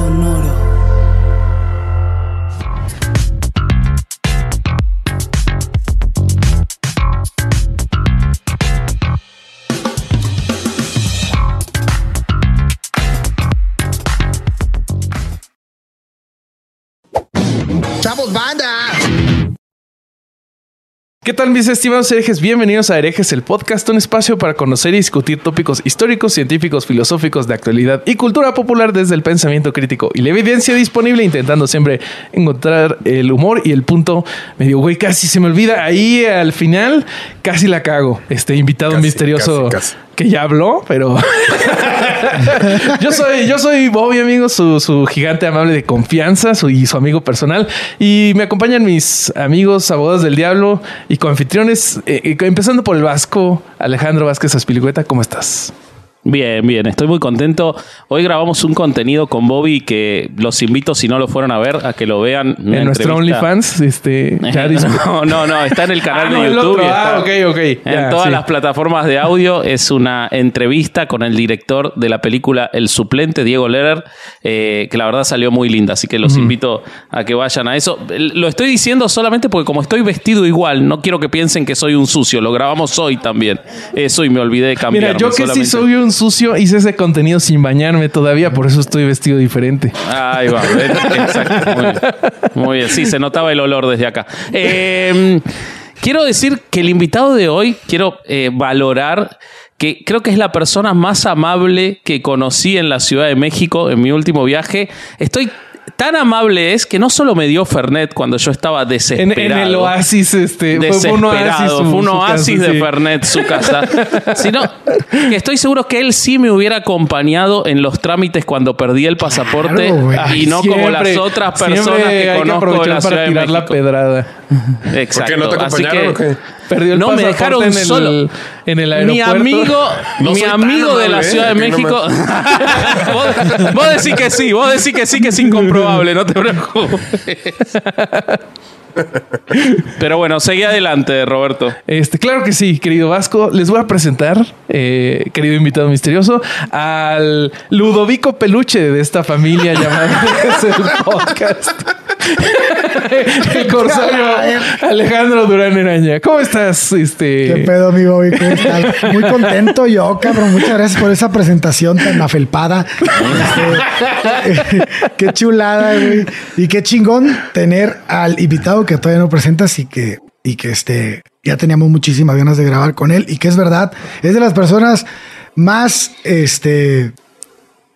Sonoro. ¿Qué tal mis estimados herejes? Bienvenidos a Herejes, el podcast, un espacio para conocer y discutir tópicos históricos, científicos, filosóficos de actualidad y cultura popular desde el pensamiento crítico y la evidencia disponible, intentando siempre encontrar el humor y el punto medio, güey, casi se me olvida. Ahí al final casi la cago. Este invitado Casi, misterioso casi, casi. Que ya habló, pero yo soy, yo soy Bobby, amigo, su, su gigante amable de confianza su, y su amigo personal. Y me acompañan mis amigos abogados del diablo y coanfitriones, eh, eh, empezando por el Vasco, Alejandro Vázquez Aspilicueta. ¿Cómo estás? Bien, bien, estoy muy contento. Hoy grabamos un contenido con Bobby que los invito, si no lo fueron a ver, a que lo vean. En nuestro OnlyFans, este, ya no, no, no, está en el canal Ah, no, de el YouTube. otro. está Ah, ok, ok. En todas sí. las plataformas de audio es una entrevista con el director de la película El Suplente, Diego Lerer, eh, que la verdad salió muy linda, así que los invito a que vayan a eso. Lo estoy diciendo solamente porque como estoy vestido igual, no quiero que piensen que soy un sucio, lo grabamos hoy también. Eso y me olvidé de cambiar. Mira, yo que sí soy un sucio, hice ese contenido sin bañarme todavía, por eso estoy vestido diferente. Ahí va, exacto. Muy bien. Muy bien, sí, se notaba el olor desde acá. Eh, quiero decir que el invitado de hoy, quiero eh, valorar que creo que es la persona más amable que conocí en la Ciudad de México en mi último viaje. Estoy. Tan amable es que no solo me dio Fernet cuando yo estaba En, desesperado. en el oasis, este, fue- fue un oasis, Desesperado, su- fue un oasis casa, de sí. Fernet su casa. Sino que estoy seguro que él sí me hubiera acompañado en los trámites cuando perdí el pasaporte Claro, y no como las otras personas que hay conozco de aprovechar la Ciudad para de tirar la pedrada. Exacto. ¿Por qué no te Así acompañaron que o qué? Perdió el no me dejaron en el, solo. en el Mi aeropuerto. amigo, No mi soy tan amigo de la amable, Ciudad de ¿eh? Aquí no me- México. vos, vos decís que sí, vos decís que sí, que es incomprobable, no te preocupes. Pero bueno, seguí adelante, Roberto. Este, claro que sí, querido Vasco. Les voy a presentar, eh, querido invitado misterioso, al Ludovico Peluche de esta familia llamada el Podcast. el corsario Alejandro Durán Eraña. ¿Cómo estás? Este, ¿Qué pedo, mi Bobby? ¿Cómo? Muy contento yo, cabrón. Muchas gracias por esa presentación tan afelpada. Este, qué chulada, güey. Y qué chingón tener al invitado que todavía no presentas y que, y que este, ya teníamos muchísimas ganas de grabar con él. Y que es verdad, es de las personas más, este...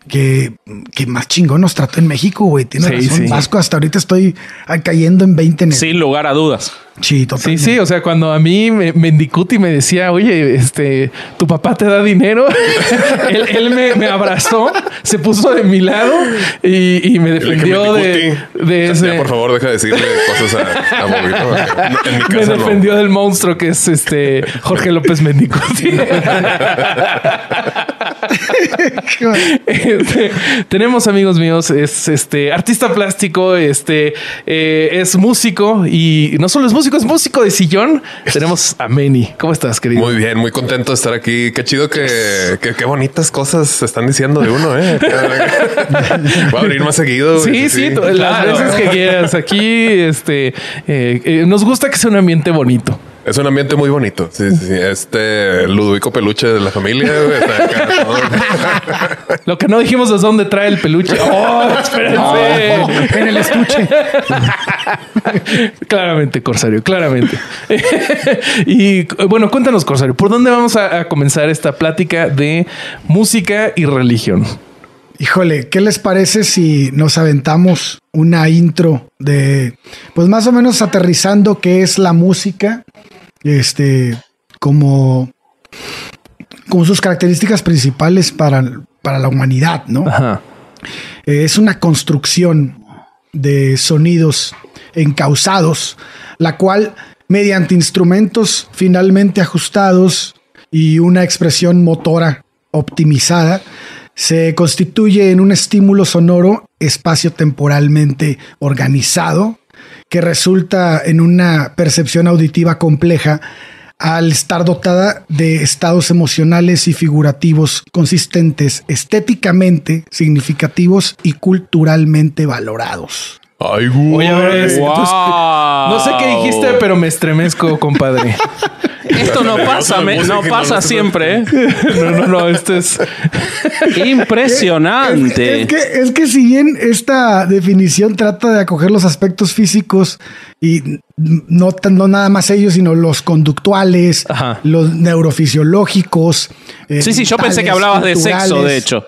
Que, que más chingón nos trató en México, güey. Tiene Sí, razón, sí. Vasco. Hasta ahorita estoy cayendo en 20 en el... Sin lugar a dudas. Sí, Sí, totalmente. sí, o sea, cuando a mí me, Mendicuti me decía, oye, este, tu papá te da dinero, él, él me, me abrazó, se puso de mi lado y, y me defendió de, Ya, por favor, deja de decirle cosas a, a Bobby. ¿no? En mi me no. defendió del monstruo que es este Jorge López Mendicuti. Este, tenemos amigos míos, es este artista plástico, este eh, es músico y no solo es músico, es músico de sillón. Tenemos a Meni. ¿Cómo estás, querido? Muy bien, muy contento de estar aquí. Qué chido que, que- qué bonitas cosas se están diciendo de uno, eh. Voy a abrir más seguido. Sí, sí, las claro. veces que quieras. Aquí, este, eh, eh, nos gusta que sea un ambiente bonito. Es un ambiente muy bonito. Sí, sí, sí. Este Ludovico Peluche de la familia. güey, está acá, todo. Lo que no dijimos es dónde trae el peluche. ¡Oh, espérense! en el estuche. claramente, Corsario, claramente. y bueno, cuéntanos, Corsario, ¿por dónde vamos a, a comenzar esta plática de música y religión? Híjole, ¿qué les parece si nos aventamos una intro de, pues más o menos aterrizando qué es la música, este, como, como sus características principales para, para la humanidad, ¿no? Ajá. Eh, es una construcción de sonidos encausados, la cual, mediante instrumentos finalmente ajustados y una expresión motora optimizada, se constituye en un estímulo sonoro espacio-temporalmente organizado que resulta en una percepción auditiva compleja al estar dotada de estados emocionales y figurativos consistentes, estéticamente significativos y culturalmente valorados. Ay, güey. Oye, a ver, Wow. no sé qué dijiste, pero me estremezco, compadre. Esto no pasa, me- no pasa siempre. ¿eh? No, no, no, esto es. Impresionante. Es que, es que si bien esta definición trata de acoger los aspectos físicos y no, tan- no nada más ellos, sino los conductuales, Ajá. los neurofisiológicos. eh, Sí, sí, yo pensé que hablabas de sexo, de hecho.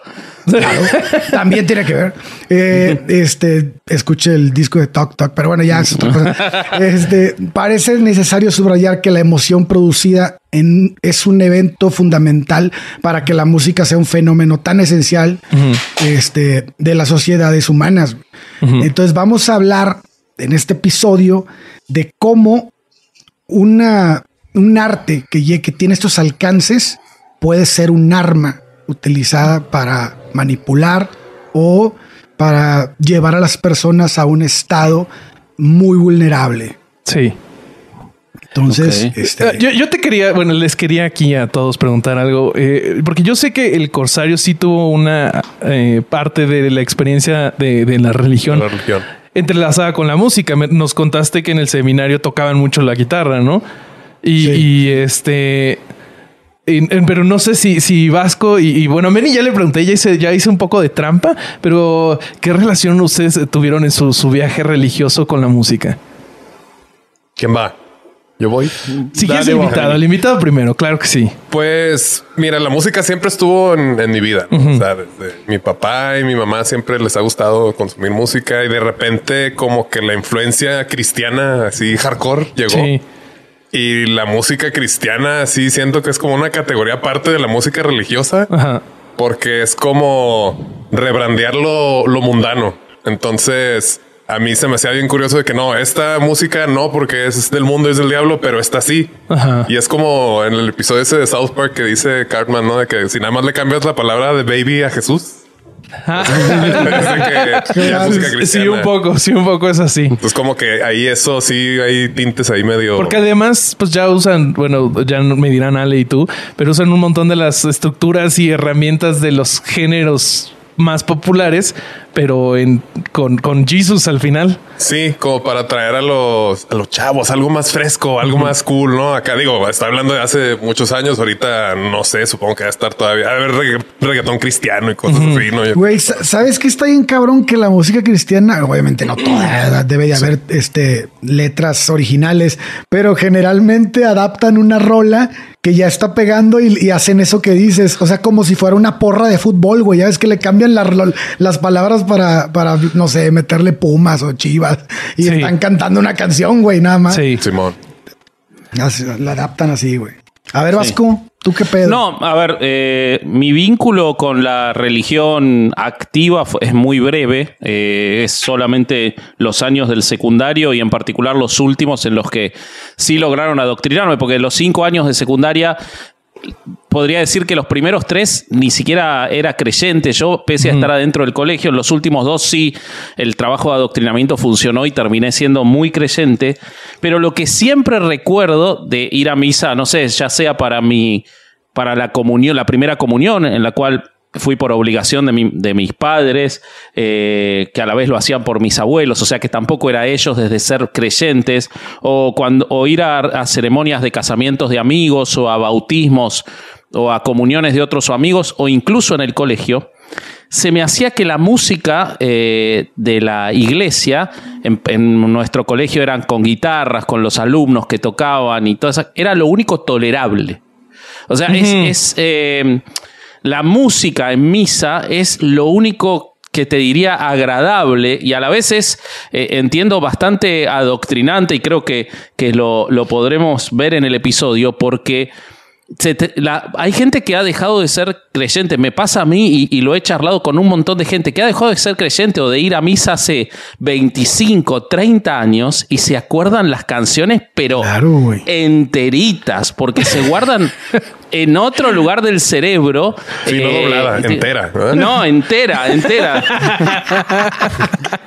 Claro, también tiene que ver. Eh, este, escuché el disco de Talk Talk, pero bueno, ya es otra cosa. Este, parece necesario subrayar que la emoción producida en, es un evento fundamental para que la música sea un fenómeno tan esencial este, de las sociedades humanas. Entonces vamos a hablar en este episodio de cómo una, un arte que, que tiene estos alcances puede ser un arma utilizada para manipular o para llevar a las personas a un estado muy vulnerable. Sí. Entonces, este, Eh, Yo, yo te quería, bueno, les quería aquí a todos preguntar algo, eh, porque yo sé que el Corsario sí tuvo una eh, parte de la experiencia de, de la religión La religión. entrelazada con la música. Nos contaste que en el seminario tocaban mucho la guitarra, ¿no? Y, Sí. y, este. Y- pero no sé si, si Vasco y, y bueno, a Meni ya le pregunté, ya hice, ya hice un poco de trampa, pero ¿qué relación ustedes tuvieron en su, su viaje religioso con la música? ¿Quién va? Yo voy. Si quieres invitado, el invitado primero, claro que sí. Pues mira, la música siempre estuvo en, en mi vida. ¿no? O sea, desde mi papá y mi mamá siempre les ha gustado consumir música y de repente como que la influencia cristiana así hardcore llegó. Sí. Y la música cristiana sí siento que es como una categoría aparte de la música religiosa Ajá. porque es como rebrandear lo, lo mundano. Entonces, a mí se me hacía bien curioso de que no, esta música no, porque es del mundo, es del diablo, pero esta sí. Ajá. Y es como en el episodio ese de South Park que dice Cartman, ¿no? De que si nada más le cambias la palabra de baby a Jesús. Que Sí, un poco, sí, un poco es así. Entonces, como que ahí eso sí hay tintes ahí medio. Porque además, pues ya usan, bueno, ya me dirán Ale y tú, pero usan un montón de las estructuras y herramientas de los géneros más populares, pero en, con, con Jesus al final. Sí, como para traer a los, a los chavos algo más fresco, algo más cool, ¿no? Acá digo, está hablando de hace muchos años, ahorita no sé, supongo que va a estar todavía, a ver, regga- reggaetón cristiano y cosas así, ¿no? Güey, sa- ¿sabes qué está bien cabrón? Que la música cristiana, obviamente no toda, debe de haber este, letras originales, pero generalmente adaptan una rola que ya está pegando y, y hacen eso que dices. O sea, como si fuera una porra de fútbol, güey. Ya ves que le cambian la- las palabras para, para, no sé, meterle pumas o chivas y Sí. están cantando una canción, güey, nada más. Sí. Simón. La adaptan así, güey. A ver, Vasco, ¿tú qué pedo? No, a ver, eh, mi vínculo con la religión activa es muy breve. eh, es solamente los años del secundario y en particular los últimos en los que sí lograron adoctrinarme, porque los cinco años de secundaria podría decir que los primeros tres ni siquiera era creyente. Yo, pese a estar adentro del colegio, en los últimos dos sí, el trabajo de adoctrinamiento funcionó y terminé siendo muy creyente. Pero lo que siempre recuerdo de ir a misa, no sé, ya sea para mi, para la comunión, la primera comunión, en la cual fui por obligación de, mi- de mis padres, eh, que a la vez lo hacían por mis abuelos, o sea que tampoco era ellos desde ser creyentes, o, cuando, o ir a, a ceremonias de casamientos de amigos, o a bautismos, o a comuniones de otros amigos, o incluso en el colegio, se me hacía que la música eh, de la iglesia, en, en nuestro colegio eran con guitarras, con los alumnos que tocaban y todo eso, era lo único tolerable. O sea, es, es, eh, la música en misa es lo único que te diría agradable y a la vez es, eh, entiendo, bastante adoctrinante y creo que, que lo, lo podremos ver en el episodio porque se te- la- hay gente que ha dejado de ser creyente, me pasa a mí y, y lo he charlado con un montón de gente que ha dejado de ser creyente o de ir a misa hace 25, 30 años y se acuerdan las canciones, pero Claro, enteritas, porque se guardan en otro lugar del cerebro. Sí, no eh, doblada, te- entera, ¿verdad? No, entera, entera.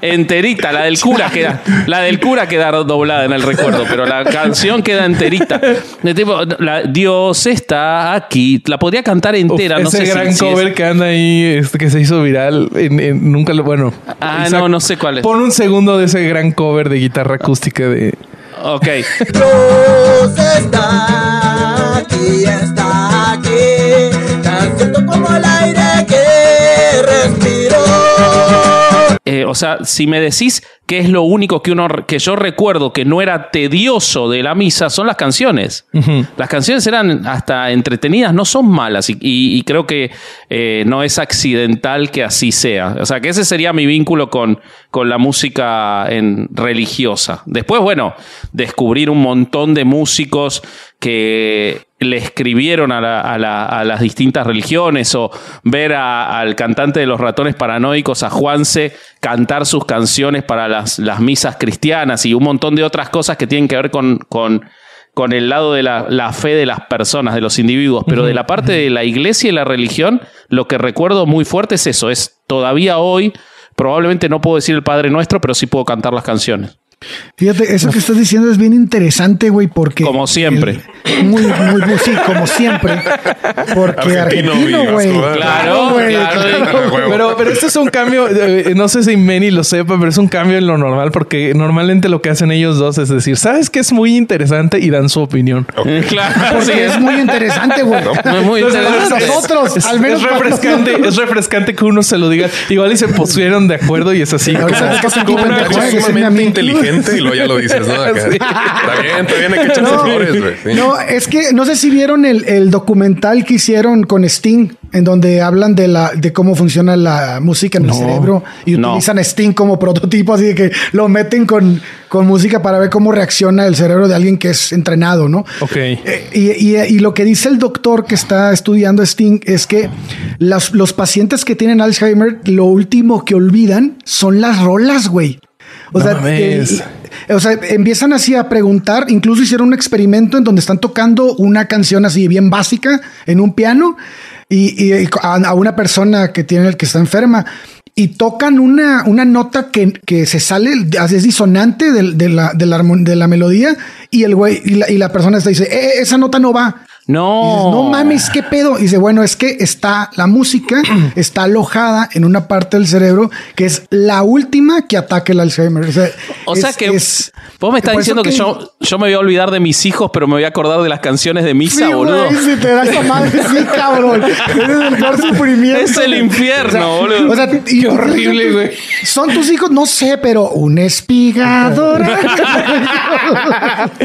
Enterita, la del cura queda. La del cura queda doblada en el recuerdo, pero la canción queda enterita. De tipo, la- Dios está aquí. La podría cantar entera, Uf, no ese sé si- gran si es- cover que anda ahí, este, que se hizo viral, en- en- nunca lo, bueno. Ah, no, no sé cuál es. Pon un segundo de ese gran cover de guitarra acústica de... Ok. Dios está aquí, está aquí, tan cierto como el aire que respiro. Eh, o sea, si me decís que es lo único que uno que yo recuerdo que no era tedioso de la misa, son las canciones. Las canciones eran hasta entretenidas, no son malas. Y, y- y creo que eh, no es accidental que así sea. O sea, que ese sería mi vínculo con, con la música en, religiosa. Después, bueno, descubrir un montón de músicos que le escribieron a, la- a la- a las distintas religiones o ver a- al cantante de los ratones paranoicos, a Juanse, cantar sus canciones para las, las misas cristianas y un montón de otras cosas que tienen que ver con, con, con el lado de la, la fe de las personas, de los individuos. Pero de la parte de la iglesia y la religión, lo que recuerdo muy fuerte es eso, es todavía hoy, probablemente no puedo decir el Padre Nuestro, pero sí puedo cantar las canciones. Fíjate, eso que estás diciendo es bien interesante, güey, porque. Como siempre. el- muy, muy, muy, sí, como siempre. Porque Argentino güey. Claro, güey, claro. Huevo. Pero, pero esto es un cambio, eh, no sé si Manny lo sepa, pero es un cambio en lo normal porque normalmente lo que hacen ellos dos es decir, ¿sabes qué es muy interesante? Y dan su opinión. Claro, Porque sí, es muy interesante, güey. es muy Entonces, interesante. Nosotros, es, al menos es refrescante, nosotros. es refrescante que uno se lo diga. Igual y se pusieron de acuerdo y es así. Como- es que se como una Eres y luego ya lo dices, ¿no? Acá. Sí. Está bien, está bien, hay que echarse No. flores, güey. Sí. No, es que no sé si vieron el, el documental que hicieron con Sting, en donde hablan de la de cómo funciona la música en el cerebro y No. utilizan Sting como prototipo, así de que lo meten con, con música para ver cómo reacciona el cerebro de alguien que es entrenado, ¿no? Ok. Eh, y, y- y lo que dice el doctor que está estudiando Sting es que las- los pacientes que tienen Alzheimer, lo último que olvidan son las rolas, güey. O No sea, eh, o sea, empiezan así a preguntar, incluso hicieron un experimento en donde están tocando una canción así bien básica en un piano y, y a, a una persona que tiene que está enferma y tocan una, una nota que, que se sale, es disonante de, la, de, la, armon- de la melodía y el güey y la, y la persona está dice, "Eh, esa nota no va. Y dices, No. no mames, qué pedo. Y dice, bueno, es que está la música, está alojada en una parte del cerebro que es la última que ataca el Alzheimer. O sea, O sea es- que es- vos me estás diciendo que, yo, yo me voy a olvidar de mis hijos, pero me voy a acordar de las canciones de misa, Sí, boludo. güey, si te da esa madre, sí, cabrón. Es el peor sufrimiento. Es el infierno, boludo. O sea, y- horrible, güey. ¿Son tus hijos? No sé, pero un espigador.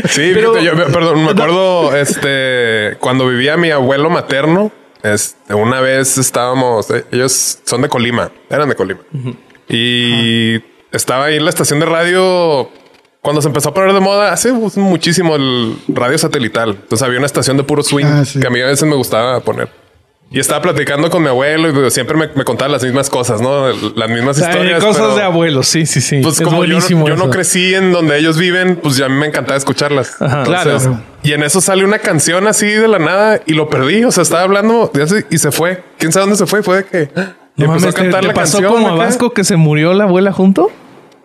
Sí, fíjate, yo me- perdón, me acuerdo este cuando vivía mi abuelo materno, este, una vez estábamos, eh, ellos son de Colima, eran de Colima. Y estaba ahí en la estación de radio cuando se empezó a poner de moda, hace muchísimo el radio satelital. Entonces había una estación de puro swing Ah, sí. que a mí a veces me gustaba poner. Y estaba platicando con mi abuelo y siempre me, me contaba las mismas cosas, ¿no? Las mismas O sea, historias. cosas pero- de abuelos, sí, sí, sí. pues Es como yo, no- yo crecí en donde ellos viven, pues ya me encantaba escucharlas. Ajá. Entonces, Claro. Y en eso sale una canción así de la nada y lo perdí. O sea, estaba hablando y se fue. ¿Quién sabe dónde se fue? Fue de que... Y No empezó mames, a cantar ¿te, la te pasó canción. como a. Vasco que se murió la abuela junto?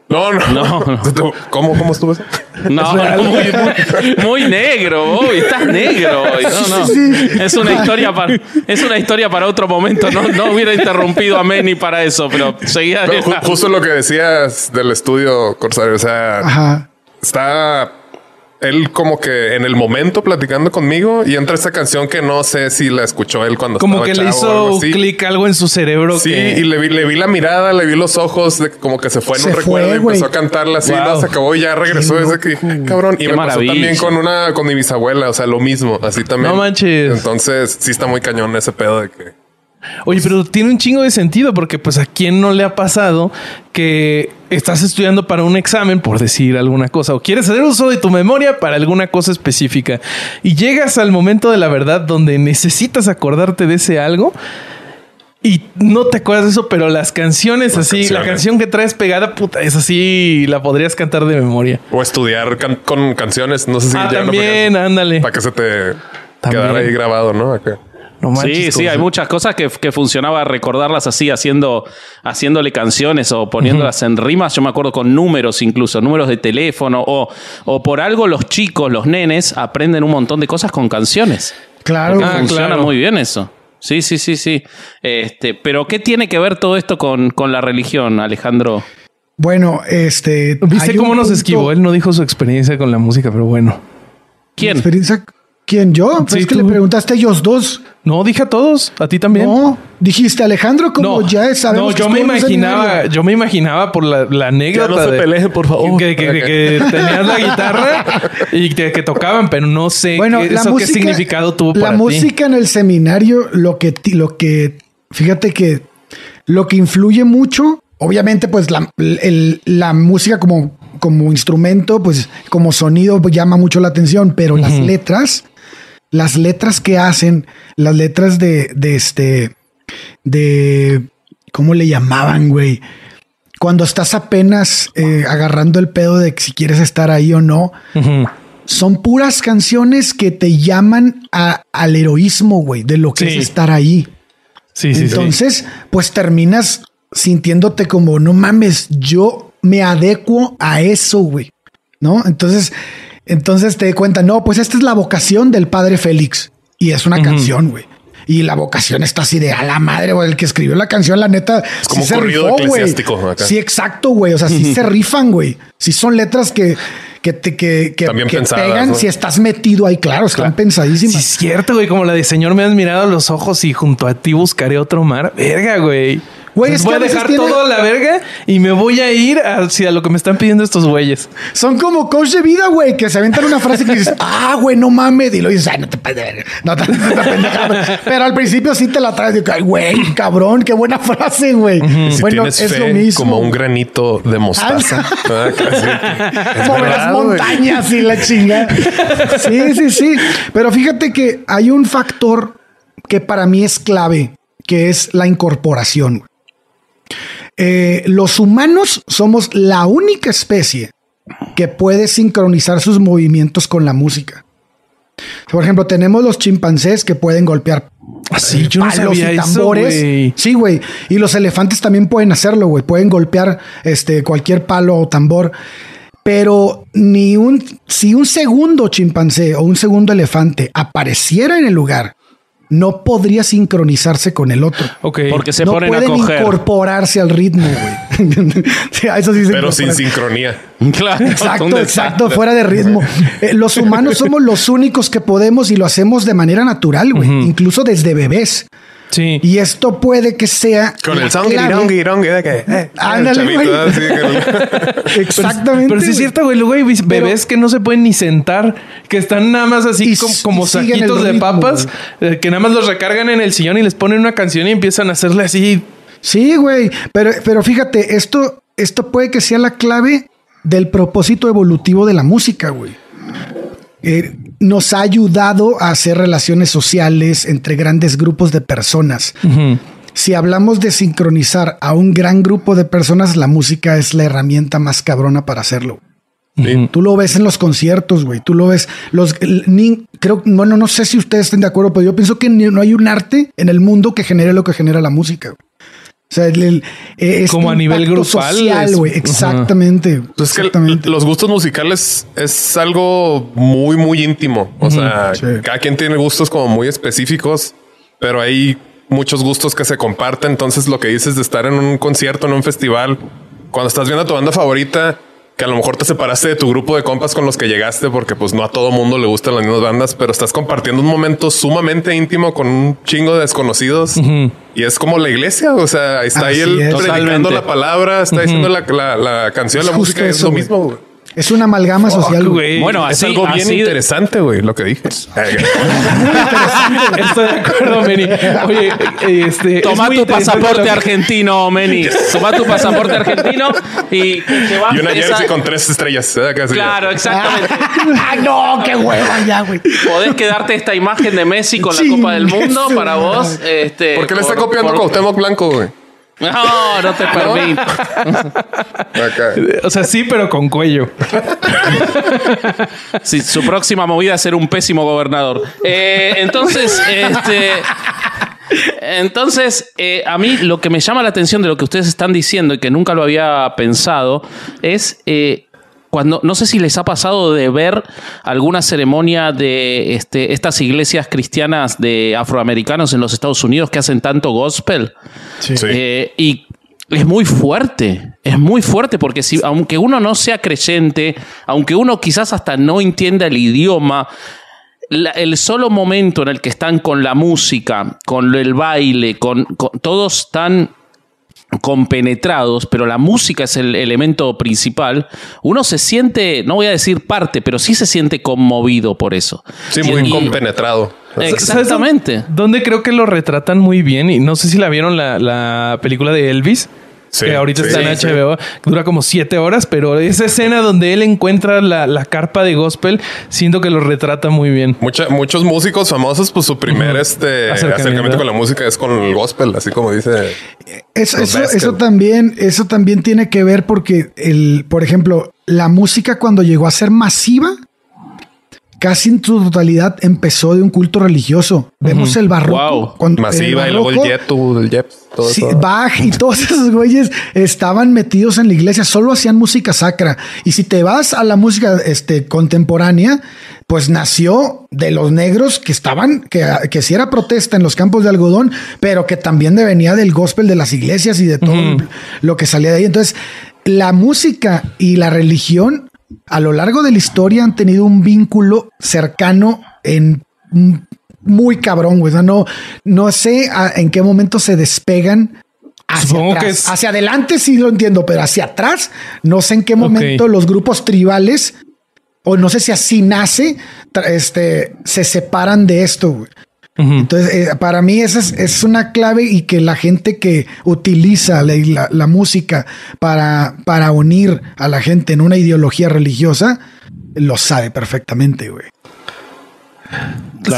No, no, No, no. ¿Cómo, cómo estuvo eso? No, muy, muy- muy negro, estás negro. Bobby. No, no. Es una historia para, es una historia para otro momento. No, no hubiera interrumpido a Manny para eso, pero seguía. Ju- justo lo que decías del estudio Corsario. O sea, Ajá. está él como que en el momento platicando conmigo y entra esta canción que no sé si la escuchó él cuando Como estaba que le hizo así. clic algo en su cerebro. Sí, que... y le vi, le vi la mirada, le vi los ojos, de que como que se fue en Se un fue, recuerdo y empezó a cantarla así, Wow. ¿no? se acabó y ya regresó Qué desde que, loco. "Ay, cabrón. Y Qué me pasó maravilla. también con una, con mi bisabuela, o sea, lo mismo, así también. No manches. Entonces, sí está muy cañón ese pedo de que. Oye, pero tiene un chingo de sentido porque pues a quién no le ha pasado que estás estudiando para un examen, por decir alguna cosa, o quieres hacer uso de tu memoria para alguna cosa específica y llegas al momento de la verdad donde necesitas acordarte de ese algo. Y no te acuerdas de eso, pero las canciones Las así, la canción que traes pegada, puta, es así, la podrías cantar de memoria. O estudiar can- con canciones, no sé si ah, ya también, ándale. Para que se te También. quedar ahí grabado, ¿no? Acá. No manches, Sí, sí, hay muchas cosas que, que funcionaba recordarlas así, haciendo, haciéndole canciones o poniéndolas en rimas. Yo me acuerdo con números incluso, números de teléfono o, o por algo los chicos, los nenes, aprenden un montón de cosas con canciones. Claro. Ah, funciona claro. muy bien eso. Sí, sí, sí, sí. Este, pero ¿qué tiene que ver todo esto con, con la religión, Alejandro? Bueno, este. ¿Viste cómo nos punto- esquivó? Él no dijo su experiencia con la música, pero bueno. ¿Quién? experiencia- ¿Quién? ¿Yo? Pues Sí, es que tú. le preguntaste a ellos dos. No, dije a todos, a ti también. No, dijiste Alejandro, como ya sabemos no, que yo me imaginaba, yo me imaginaba por la, la anécdota. Ya no se de- peleen, por favor. Que, que- que- que tenías la guitarra y que, que tocaban, pero no sé Bueno, qué, la eso música, qué significado tuvo La para ti. música en el seminario, lo que, ti- lo que, fíjate que lo que influye mucho, obviamente, pues la, el- la música como, como instrumento, pues como sonido, pues, llama mucho la atención, pero las letras, las letras que hacen, las letras de, de este, de, ¿cómo le llamaban, güey? Cuando estás apenas eh, agarrando el pedo de si quieres estar ahí o no, son puras canciones que te llaman a- al heroísmo, güey, de lo que Sí. es estar ahí. Sí, sí, sí. Entonces, pues terminas sintiéndote como, no mames, yo me adecuo a eso, güey. ¿No? Entonces, entonces te das cuenta, no, pues esta es la vocación del padre Félix. Y es una canción, güey. Y la vocación está así de a la madre, güey. El que escribió la canción, la neta, es como un corrido eclesiástico acá. Sí, exacto, güey. O sea, sí se rifan, güey. Sí son letras que, que te que, que, También que pensadas, pegan ¿no? si estás metido ahí, claro, están Claro. pensadísimas. Sí, es cierto, güey. Como la de Señor me has mirado a los ojos y junto a ti buscaré otro mar. Verga, güey. Güey, es que voy a a dejar tiene- todo a la verga y me voy a ir hacia lo que me están pidiendo estos güeyes. Son como coach de vida, güey, que se aventan una frase que dices, ah, güey, no mames. Y lo dices, ay, no te verga. No te, no te. Pero al principio sí te la traes. Digo, ay, güey, cabrón, qué buena frase, güey. Si Bueno, tienes es fe lo mismo. como un granito de mostaza. Ah, casi. Mover las montañas y la chinga. Sí, sí, sí. Pero fíjate que hay un factor que para mí es clave, que es la incorporación. Eh, los humanos somos la única especie que puede sincronizar sus movimientos con la música. Por ejemplo, tenemos los chimpancés que pueden golpear Así, eh, yo no palos sabía y eso, tambores. sí, güey. Y los elefantes también pueden hacerlo, güey. Pueden golpear este cualquier palo o tambor. Pero ni un si un segundo chimpancé o un segundo elefante apareciera en el lugar, no podría sincronizarse con el otro. Ok. Porque se no ponen a pueden coger. incorporarse al ritmo, güey. A eso sí se Pero sin sincronía. Claro, Exacto, exacto, fuera de ritmo. Eh, los humanos somos los únicos que podemos y lo hacemos de manera natural, güey, incluso desde bebés. Sí. Y esto puede que sea Con el son clave- guirón, guirón, de que. Eh, Ándale, güey. así que- Exactamente. Pero sí es cierto, güey. Luego hay bebés que no se pueden ni sentar, que están nada más así Y como, como saquitos de ritmo, papas, eh, que nada más los recargan en el sillón y les ponen una canción y empiezan a hacerle así. Sí, güey. Pero, pero fíjate, esto, esto puede que sea la clave del propósito evolutivo de la música, güey. Eh, nos ha ayudado a hacer relaciones sociales entre grandes grupos de personas. Si hablamos de sincronizar a un gran grupo de personas, la música es la herramienta más cabrona para hacerlo. Sí. Tú lo ves en los conciertos, güey. Tú lo ves. Los ni, creo, bueno, no sé si ustedes estén de acuerdo, pero yo pienso que ni- no hay un arte en el mundo que genere lo que genera la música. güey. O sea, el, el- este Como a nivel grupal, social, güey. Exactamente. Pues es que exactamente. los gustos musicales es algo muy, muy íntimo. O sea, Sí. cada quien tiene gustos como muy específicos, pero hay muchos gustos que se comparten. Entonces, lo que dices de estar en un concierto, en un festival, cuando estás viendo a tu banda favorita, que a lo mejor te separaste de tu grupo de compas con los que llegaste, porque pues no a todo mundo le gustan las mismas bandas, pero estás compartiendo un momento sumamente íntimo con un chingo de desconocidos. Y es como la iglesia, o sea, está ahí él es. predicando Totalmente. la palabra, está diciendo la, la- la canción, Es la música, es lo mismo. Es una amalgama social, Fuck, güey. güey. Bueno, Es así, algo bien así interesante, güey, lo que dije. Estoy de acuerdo, Meni. Oye, este. Toma es tu pasaporte que- argentino, Meni. Toma tu pasaporte argentino y te vas Y una esa- jersey con tres estrellas. ¿eh? Claro, exactamente. Ah, no, qué hueva ya, güey. Podés quedarte esta imagen de Messi con la Copa del Mundo para vos. Este, ¿Por qué le está por- copiando por- Cuauhtémoc Blanco, güey? No, no te permito. O sea, sí, pero con cuello. Sí, su próxima movida es ser un pésimo gobernador. Eh, entonces, este. Entonces, eh, a mí lo que me llama la atención de lo que ustedes están diciendo y que nunca lo había pensado es eh, cuando, no sé si les ha pasado de ver alguna ceremonia de este, estas iglesias cristianas de afroamericanos en los Estados Unidos que hacen tanto gospel. Sí. Eh, y es muy fuerte, es muy fuerte porque si, aunque uno no sea creyente, aunque uno quizás hasta no entienda el idioma, la- el solo momento en el que están con la música, con el baile, con, con- todos están compenetrados, pero la música es el elemento principal, uno se siente, no voy a decir parte, pero sí se siente conmovido por eso. Sí, Y- muy y- compenetrado. Exactamente. ¿Sabes dó- ¿Dónde creo que lo retratan muy bien? Y no sé si la vieron la, la película de Elvis. Sí, que ahorita sí, está en sí. HBO, dura como siete horas, pero esa escena donde él encuentra la, la carpa de gospel, siento que lo retrata muy bien. Mucha- muchos músicos famosos, pues su primer este Acercamiento. acercamiento. con la música es con el gospel, así como dice. Eso, eso, eso también, eso también tiene que ver porque el, por ejemplo, la música cuando llegó a ser masiva, casi en su totalidad empezó de un culto religioso. Vemos el barroco. Wow. cuando- Masiva el y luego el barroco, Jet, el Jet, todo Sí, eso. Bach y todos esos güeyes estaban metidos en la iglesia, solo hacían música sacra. Y si te vas a la música este, contemporánea, pues nació de los negros que estaban, que, que sí era protesta en los campos de algodón, pero que también venía del gospel de las iglesias y de todo lo que salía de ahí. Entonces, la música y la religión a lo largo de la historia han tenido un vínculo cercano en muy cabrón, güey. O sea, no, no sé a- en qué momento se despegan hacia atrás. que es- Hacia adelante sí lo entiendo, pero hacia atrás no sé en qué momento los grupos tribales o no sé si así nace, este, se separan de esto. güey. Entonces, eh, para mí esa es, es una clave y que la gente que utiliza la, la- la música para, para unir a la gente en una ideología religiosa, lo sabe perfectamente, güey.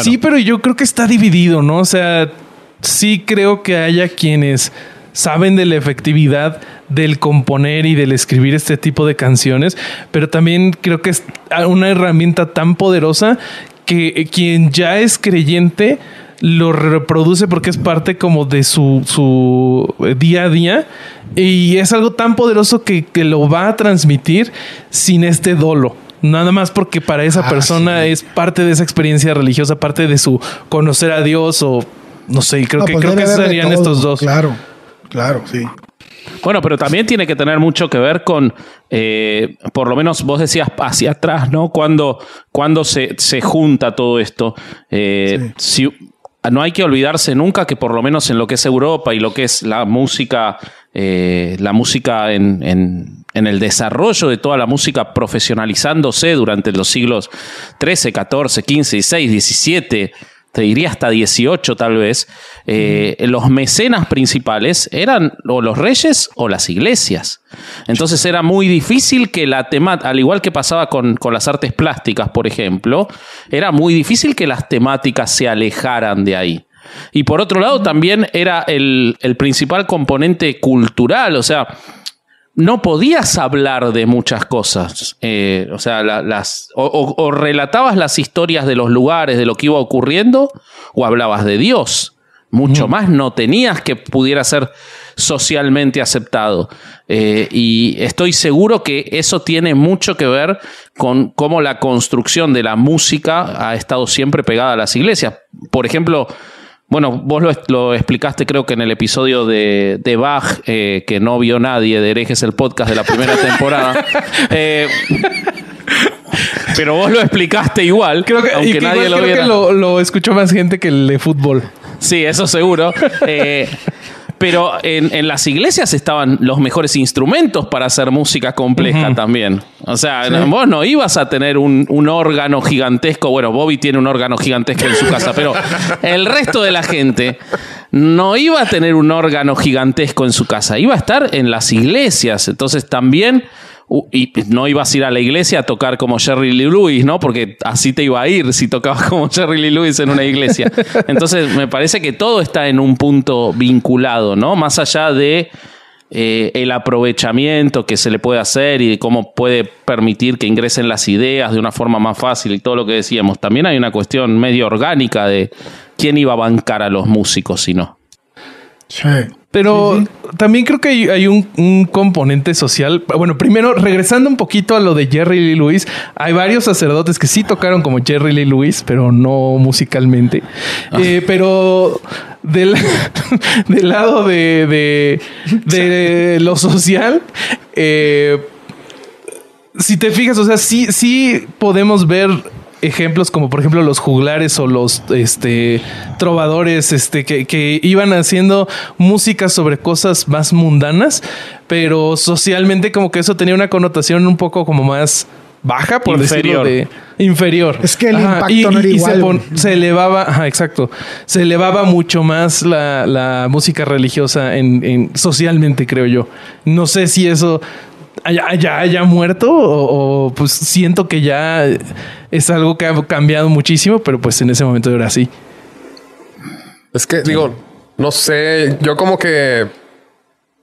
Sí, pero yo creo que está dividido, ¿no? O sea, sí creo que haya quienes saben de la efectividad del componer y del escribir este tipo de canciones, pero también creo que es una herramienta tan poderosa que eh, quien ya es creyente lo reproduce porque es parte como de su, su eh, día a día y es algo tan poderoso que, que lo va a transmitir sin este dolo. Nada más porque para esa Ah, persona es parte de esa experiencia religiosa, parte de su conocer a Dios o no sé, creo No, que pues creo que serían todo, estos dos. Claro, claro, sí. Bueno, pero también tiene que tener mucho que ver con, eh, por lo menos vos decías hacia atrás, ¿no? Cuando, cuando se, se junta todo esto. Eh, si- no hay que olvidarse nunca que por lo menos en lo que es Europa y lo que es la música, eh, la música en, en- en el desarrollo de toda la música profesionalizándose durante los siglos 13, 14, 15, 16, 17, te diría hasta 18 tal vez, eh, los mecenas principales eran o los reyes o las iglesias. Entonces era muy difícil que la temática, al igual que pasaba con, con las artes plásticas, por ejemplo, era muy difícil que las temáticas se alejaran de ahí. Y por otro lado, también era el, el principal componente cultural, o sea, no podías hablar de muchas cosas. Eh, o sea, la- las. O, o- o relatabas las historias de los lugares, de lo que iba ocurriendo, o hablabas de Dios. Mucho más no tenías que pudiera ser socialmente aceptado. Eh, y estoy seguro que eso tiene mucho que ver con cómo la construcción de la música ha estado siempre pegada a las iglesias. Por ejemplo, bueno, vos lo, lo explicaste creo que en el episodio de, de Bach, eh, que no vio nadie, de Herejes el podcast de la primera temporada. Eh, pero vos lo explicaste igual, Creo que, aunque nadie igual lo creo viera. que lo, lo escuchó más gente que el de fútbol. Sí, eso seguro. Eh, pero en, en las iglesias estaban los mejores instrumentos para hacer música compleja también. O sea, vos no ibas a tener un, un órgano gigantesco. Bueno, Bobby tiene un órgano gigantesco en su casa, pero el resto de la gente no iba a tener un órgano gigantesco en su casa. Iba a estar en las iglesias. Entonces también y no ibas a ir a la iglesia a tocar como Jerry Lee Lewis, ¿no? Porque así te iba a ir si tocabas como Jerry Lee Lewis en una iglesia. Entonces, me parece que todo está en un punto vinculado, ¿no? Más allá de eh, el aprovechamiento que se le puede hacer y de cómo puede permitir que ingresen las ideas de una forma más fácil y todo lo que decíamos. También hay una cuestión medio orgánica de quién iba a bancar a los músicos si no. Sí. Pero también creo que hay, hay un, un componente social. Bueno, primero, regresando un poquito a lo de Jerry Lee Lewis, hay varios sacerdotes que sí tocaron como Jerry Lee Lewis, pero no musicalmente. Eh, pero del, del lado de, de, de lo social, eh, si te fijas, o sea, sí, sí podemos ver ejemplos como por ejemplo los juglares o los este trovadores este que, que iban haciendo música sobre cosas más mundanas pero socialmente como que eso tenía una connotación un poco como más baja por Inferior. decirlo de inferior Es que el impacto y, no era y- y se, igual. pon- se elevaba ajá, exacto se elevaba mucho más la, la música religiosa en, en- socialmente creo yo no sé si eso haya, haya, haya muerto o, o, pues siento que ya es algo que ha cambiado muchísimo pero pues en ese momento era así Es que digo, no sé, yo como que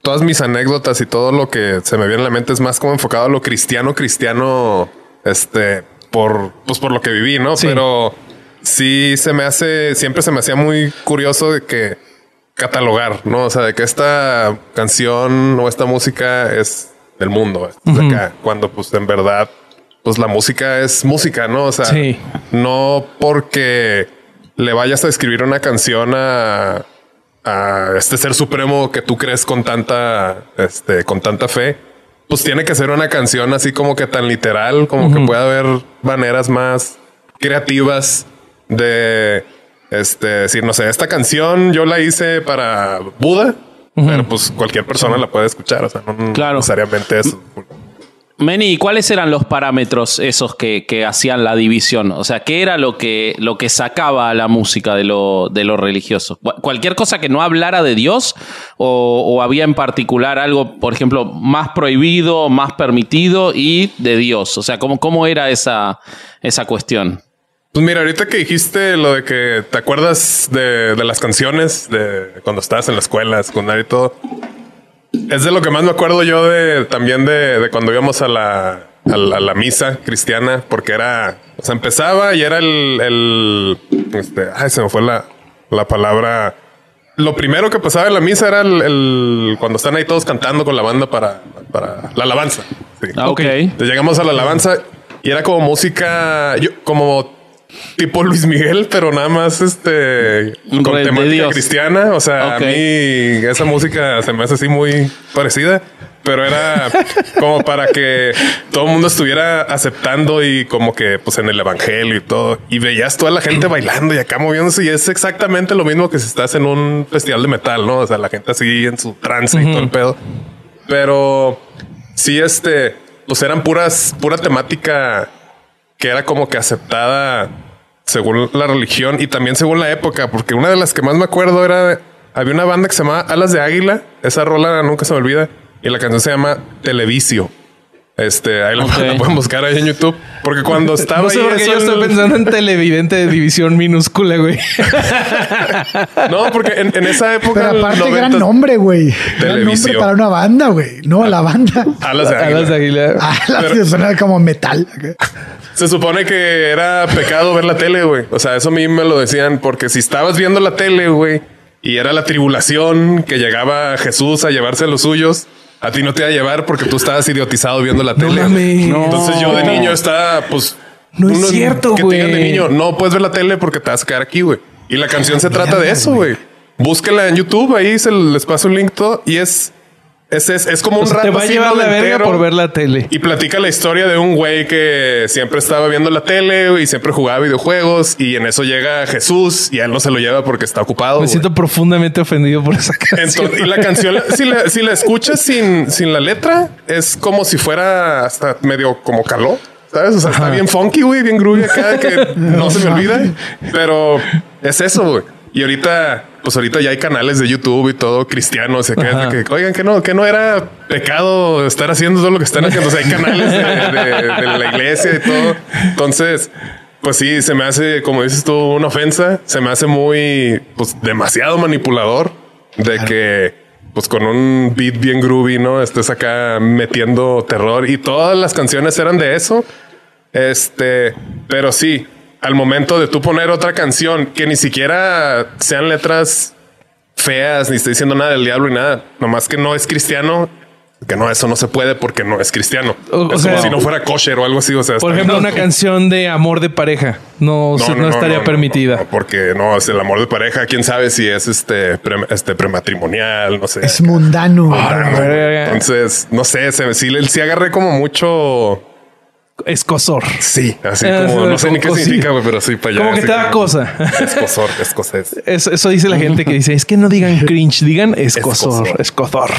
todas mis anécdotas y todo lo que se me viene a la mente es más como enfocado a lo cristiano, cristiano, este, por, pues por lo que viví, ¿no? Sí. Pero sí se me hace, siempre se me hacía muy curioso de que catalogar, ¿no? O sea, de que esta canción o esta música es del mundo, acá, cuando pues en verdad, pues la música es música, ¿no? O sea, Sí. no porque le vayas a escribir una canción a, a este ser supremo que tú crees con tanta, este, con tanta fe, pues tiene que ser una canción así como que tan literal, como que puede haber maneras más creativas de este decir, no sé, esta canción yo la hice para Buda, pero pues cualquier persona la puede escuchar. O sea, no Claro. necesariamente eso. Meni, ¿cuáles eran los parámetros esos que, que hacían la división? O sea, ¿qué era lo que, lo que sacaba a la música de lo, de lo religioso? ¿Cu- ¿Cualquier cosa que no hablara de Dios? O, o había en particular algo, por ejemplo, más prohibido, más permitido y de Dios? O sea, ¿cómo, cómo era esa, esa cuestión? Pues mira, ahorita que dijiste lo de que te acuerdas de, de las canciones de cuando estabas en la escuela, secundaria y todo, es de lo que más me acuerdo yo de también de, de cuando íbamos a la, a la, a la misa cristiana, porque era, o sea, empezaba y era el, el este, ay, se me fue la, la palabra. Lo primero que pasaba en la misa era el, el- cuando están ahí todos cantando con la banda para, para la alabanza. Sí. Ah, ok. Entonces llegamos a la alabanza y era como música, yo, como tipo Luis Miguel, pero nada más este con rey temática cristiana. O sea, a mí esa música se me hace así muy parecida, pero era como para que todo el mundo estuviera aceptando y como que pues en el evangelio y todo. Y veías toda la gente bailando y acá moviéndose y es exactamente lo mismo que si estás en un festival de metal, ¿no? O sea, la gente así en su trance y todo el pedo. Pero sí, este, pues eran puras, pura temática que era como que aceptada según la religión y también según la época, porque una de las que más me acuerdo era, había una banda que se llamaba Alas de Águila, esa rola nunca se me olvida, y la canción se llama Televisio. Este, ahí la pueden buscar ahí en YouTube, porque cuando estaba no sé ahí por qué eso yo estoy en- pensando en televidente de división minúscula, güey. No, porque en, en esa época... Pero aparte, gran 90s, nombre, güey. Gran nombre para una banda, güey. No, la banda. Alas de Águila. Alas de águila. La Pero- suena como metal. Se supone que era pecado ver la tele, güey. O sea, eso a mí me lo decían porque si estabas viendo la tele, güey, y era la tribulación que llegaba Jesús a llevarse a los suyos, a ti no te iba a llevar porque tú estabas idiotizado viendo la tele. No. Entonces yo de niño estaba, pues... No es cierto, que digan de güey. niño, no puedes ver la tele porque te vas a quedar aquí, güey. Y la canción se trata de eso, güey. Búsquela en YouTube, ahí se les paso un link todo y es... Es, es, es como un O sea, te rato va a así llevar la verga noventero. por ver la tele. Y platica la historia de un güey que siempre estaba viendo la tele y siempre jugaba videojuegos y en eso llega Jesús y a él no se lo lleva porque está ocupado. Me güey. siento profundamente ofendido por esa canción. Entonces, y la canción, si la, si la escuchas sin, sin la letra, es como si fuera hasta medio como caló. ¿Sabes? O sea, está bien funky, güey, bien groovy acá, que no se me olvida. Pero es eso, güey. Y ahorita, pues ahorita ya hay canales de YouTube y todo cristianos. y acá, que, oigan, que no, que no era pecado estar haciendo todo lo que están haciendo. O sea, hay canales de, de- de la iglesia y todo. Entonces, pues sí, se me hace, como dices tú, una ofensa. Se me hace muy, pues demasiado manipulador de que, pues con un beat bien groovy, ¿no? Estés acá metiendo terror y todas las canciones eran de eso. Este, pero sí, al momento de tú poner otra canción que ni siquiera sean letras feas, ni estoy diciendo nada del diablo y nada, nomás que no es cristiano, que no, eso no se puede porque no es cristiano. O- sea, como si no fuera kosher o algo así. O sea, Por está- ejemplo, una canción de amor de pareja no, se- no estaría no, permitida. no, porque no es el amor de pareja. Quién sabe si es este, pre- este prematrimonial, no sé. Es mundano. Ah. Entonces, no sé, se, sí, sí agarré como mucho. Escosor. Sí, así Ah, como no sé ni qué como- sí. significa, pero sí para allá. Como que te da cosa. Escosor, escocés. Eso, eso dice la gente que dice, es que no digan cringe, digan escosor, escosor.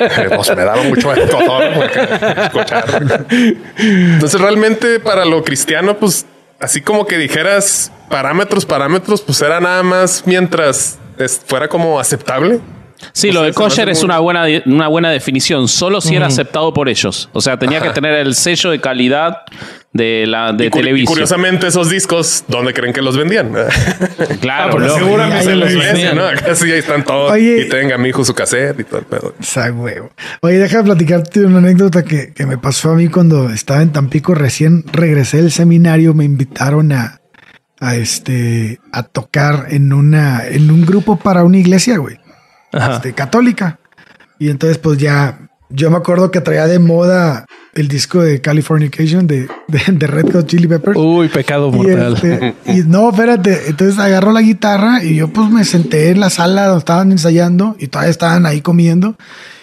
Eh, pues me daba mucho escosor. escuchar. Entonces, realmente para lo cristiano, pues así como que dijeras parámetros, parámetros, pues era nada más mientras fuera como aceptable. Sí, O lo de kosher es muy- una buena, una buena definición, solo si era aceptado por ellos. O sea, tenía que tener el sello de calidad de la de Y cu- y televisión. curiosamente, esos discos, ¿dónde creen que los vendían? Claro, Ah, pero seguramente se los vendían. ¿no? Acá sí, ahí están todos. Oye. y tenga mi hijo su cassette y todo el pedo. O sea, huevo. Oye, déjame platicarte una anécdota que, que me pasó a mí cuando estaba en Tampico. Recién regresé del seminario, me invitaron a, a este a tocar en una en un grupo para una iglesia, güey. Este, católica. Y entonces, pues ya, yo me acuerdo que traía de moda el disco de Californication de, de, de Red Hot Chili Peppers. Uy, pecado Y, mortal. este, y no, espérate. Entonces agarró la guitarra y yo pues me senté en la sala donde estaban ensayando y todavía estaban ahí comiendo.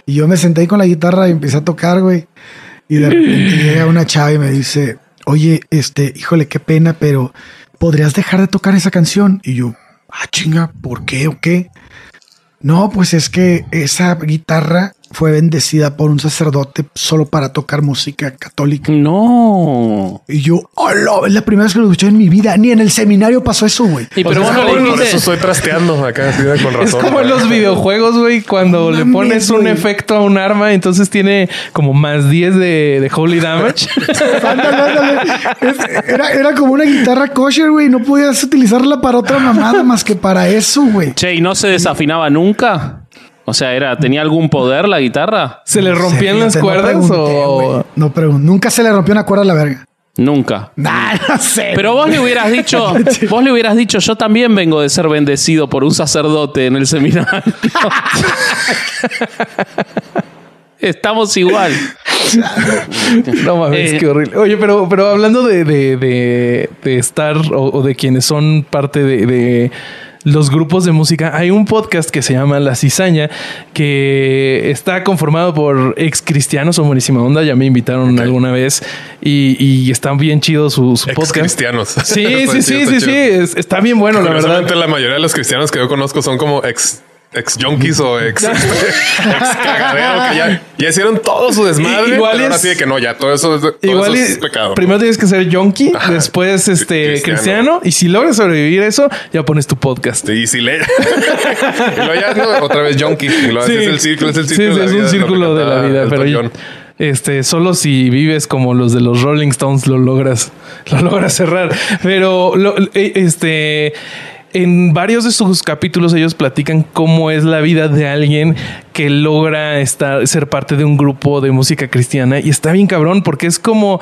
Y yo me senté ahí con la guitarra y empecé a tocar, güey. Y de repente llega una chava y me dice, oye, este, híjole, qué pena, pero ¿podrías dejar de tocar esa canción? Y yo, ah, chinga, ¿por qué o qué? No, pues es que esa guitarra fue bendecida por un sacerdote solo para tocar música católica. No. Y yo, hola, es la primera vez que lo escuché en mi vida. Ni en el seminario pasó eso, güey. Y pero O vos sea, no le Por eso estoy trasteando acá, así de con razón. Es como en los videojuegos, güey, cuando No le mames, pones un efecto a un arma, entonces tiene como más 10 de, de holy damage. Ándale, ándale. Es- era, era como una guitarra kosher, güey. No podías utilizarla para otra mamada más que para eso, güey. Che, ¿y no se desafinaba nunca? O sea, era, ¿tenía algún poder la guitarra? ¿Se le rompían las no cuerdas pregunté, o...? No pregunté. Nunca se le rompió una cuerda a la verga. Nunca. Nah, no sé. Pero vos le hubieras dicho, vos le hubieras dicho, yo también vengo de ser bendecido por un sacerdote en el seminario. Estamos igual. No mames, Eh, qué horrible. Oye, pero, pero hablando de, de, de, de estar o, o de quienes son parte de, de los grupos de música, hay un podcast que se llama La Cizaña que está conformado por ex cristianos, son buenísima onda. Ya me invitaron alguna vez y, y están bien chidos su, su Ex podcast. cristianos. Sí, sí, sí, sí, sí. está bien bueno, la verdad. La mayoría de los cristianos que yo conozco son como ex ex junkies o ex, este, ex cagadero que ya, ya hicieron todo su desmadre. Igual pero ahora es- sí de que no, ya todo eso, todo Igual eso es pecado. primero tienes que ser junkie, Ajá. después este cristiano. Cristiano. y si logras sobrevivir eso, ya pones tu podcast. Sí, y si le. y luego ya no, otra vez junkie. Y luego así es el círculo, es el Sí, círculo. sí, de la es vida, un círculo de la vida, pero John. este, solo si vives como los de los Rolling Stones lo logras, lo logras cerrar. Pero lo- eh, este, en varios de sus capítulos ellos platican cómo es la vida de alguien que logra estar, ser parte de un grupo de música cristiana y está bien cabrón porque es como,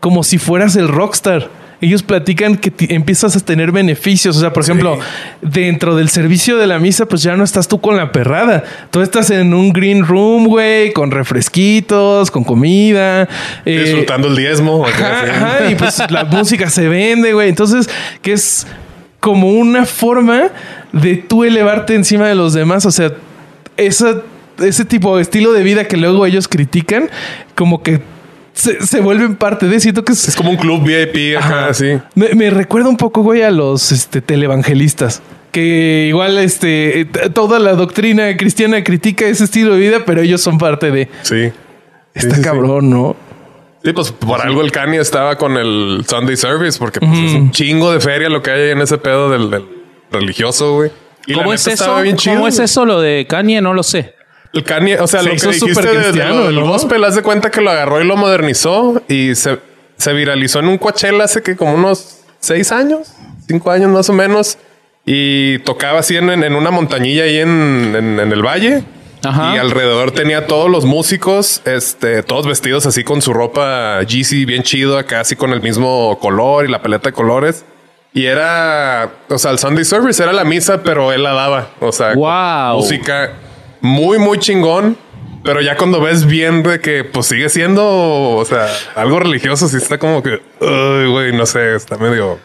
como si fueras el rockstar. Ellos platican que empiezas a tener beneficios. O sea, por ejemplo, dentro del servicio de la misa, pues ya no estás tú con la perrada. Tú estás en un green room, güey, con refresquitos, con comida. eh, Disfrutando el diezmo. Ajá, ajá, y pues la música se vende, güey. Entonces, que es como una forma de tú elevarte encima de los demás. O sea, esa, ese tipo de estilo de vida que luego ellos critican, como que se, se vuelven parte de. Siento que es, Es como un club VIP Ajá. así. me, me recuerda un poco, güey, a los este, televangelistas. Que igual este, toda la doctrina cristiana critica ese estilo de vida, pero ellos son parte de. Sí. Está Sí, sí, sí. cabrón, ¿no? Sí, pues por algo el Kanye estaba con el Sunday Service, porque pues, es un chingo de feria lo que hay en ese pedo del, del religioso, güey. Y ¿Cómo es eso? bien chido, ¿Cómo es eso lo de Kanye? No lo sé. El Kanye, o sea, Se lo que dijiste súper de- de cristiano, lo del ¿no? gospel, haz de cuenta que lo agarró y lo modernizó y se, se viralizó en un Coachella hace que como unos seis años, cinco años más o menos. Y tocaba así en, en- en una montañilla ahí en, en- en el valle. Ajá. Y alrededor tenía todos los músicos, este, todos vestidos así con su ropa Yeezy bien chido, acá así con el mismo color y la paleta de colores. Y era, o sea, el Sunday Service era la misa, pero él la daba. O sea, Wow. música muy, muy chingón. Pero ya cuando ves bien de que pues sigue siendo, o sea, algo religioso, sí está como que, uy, güey, no sé, está medio,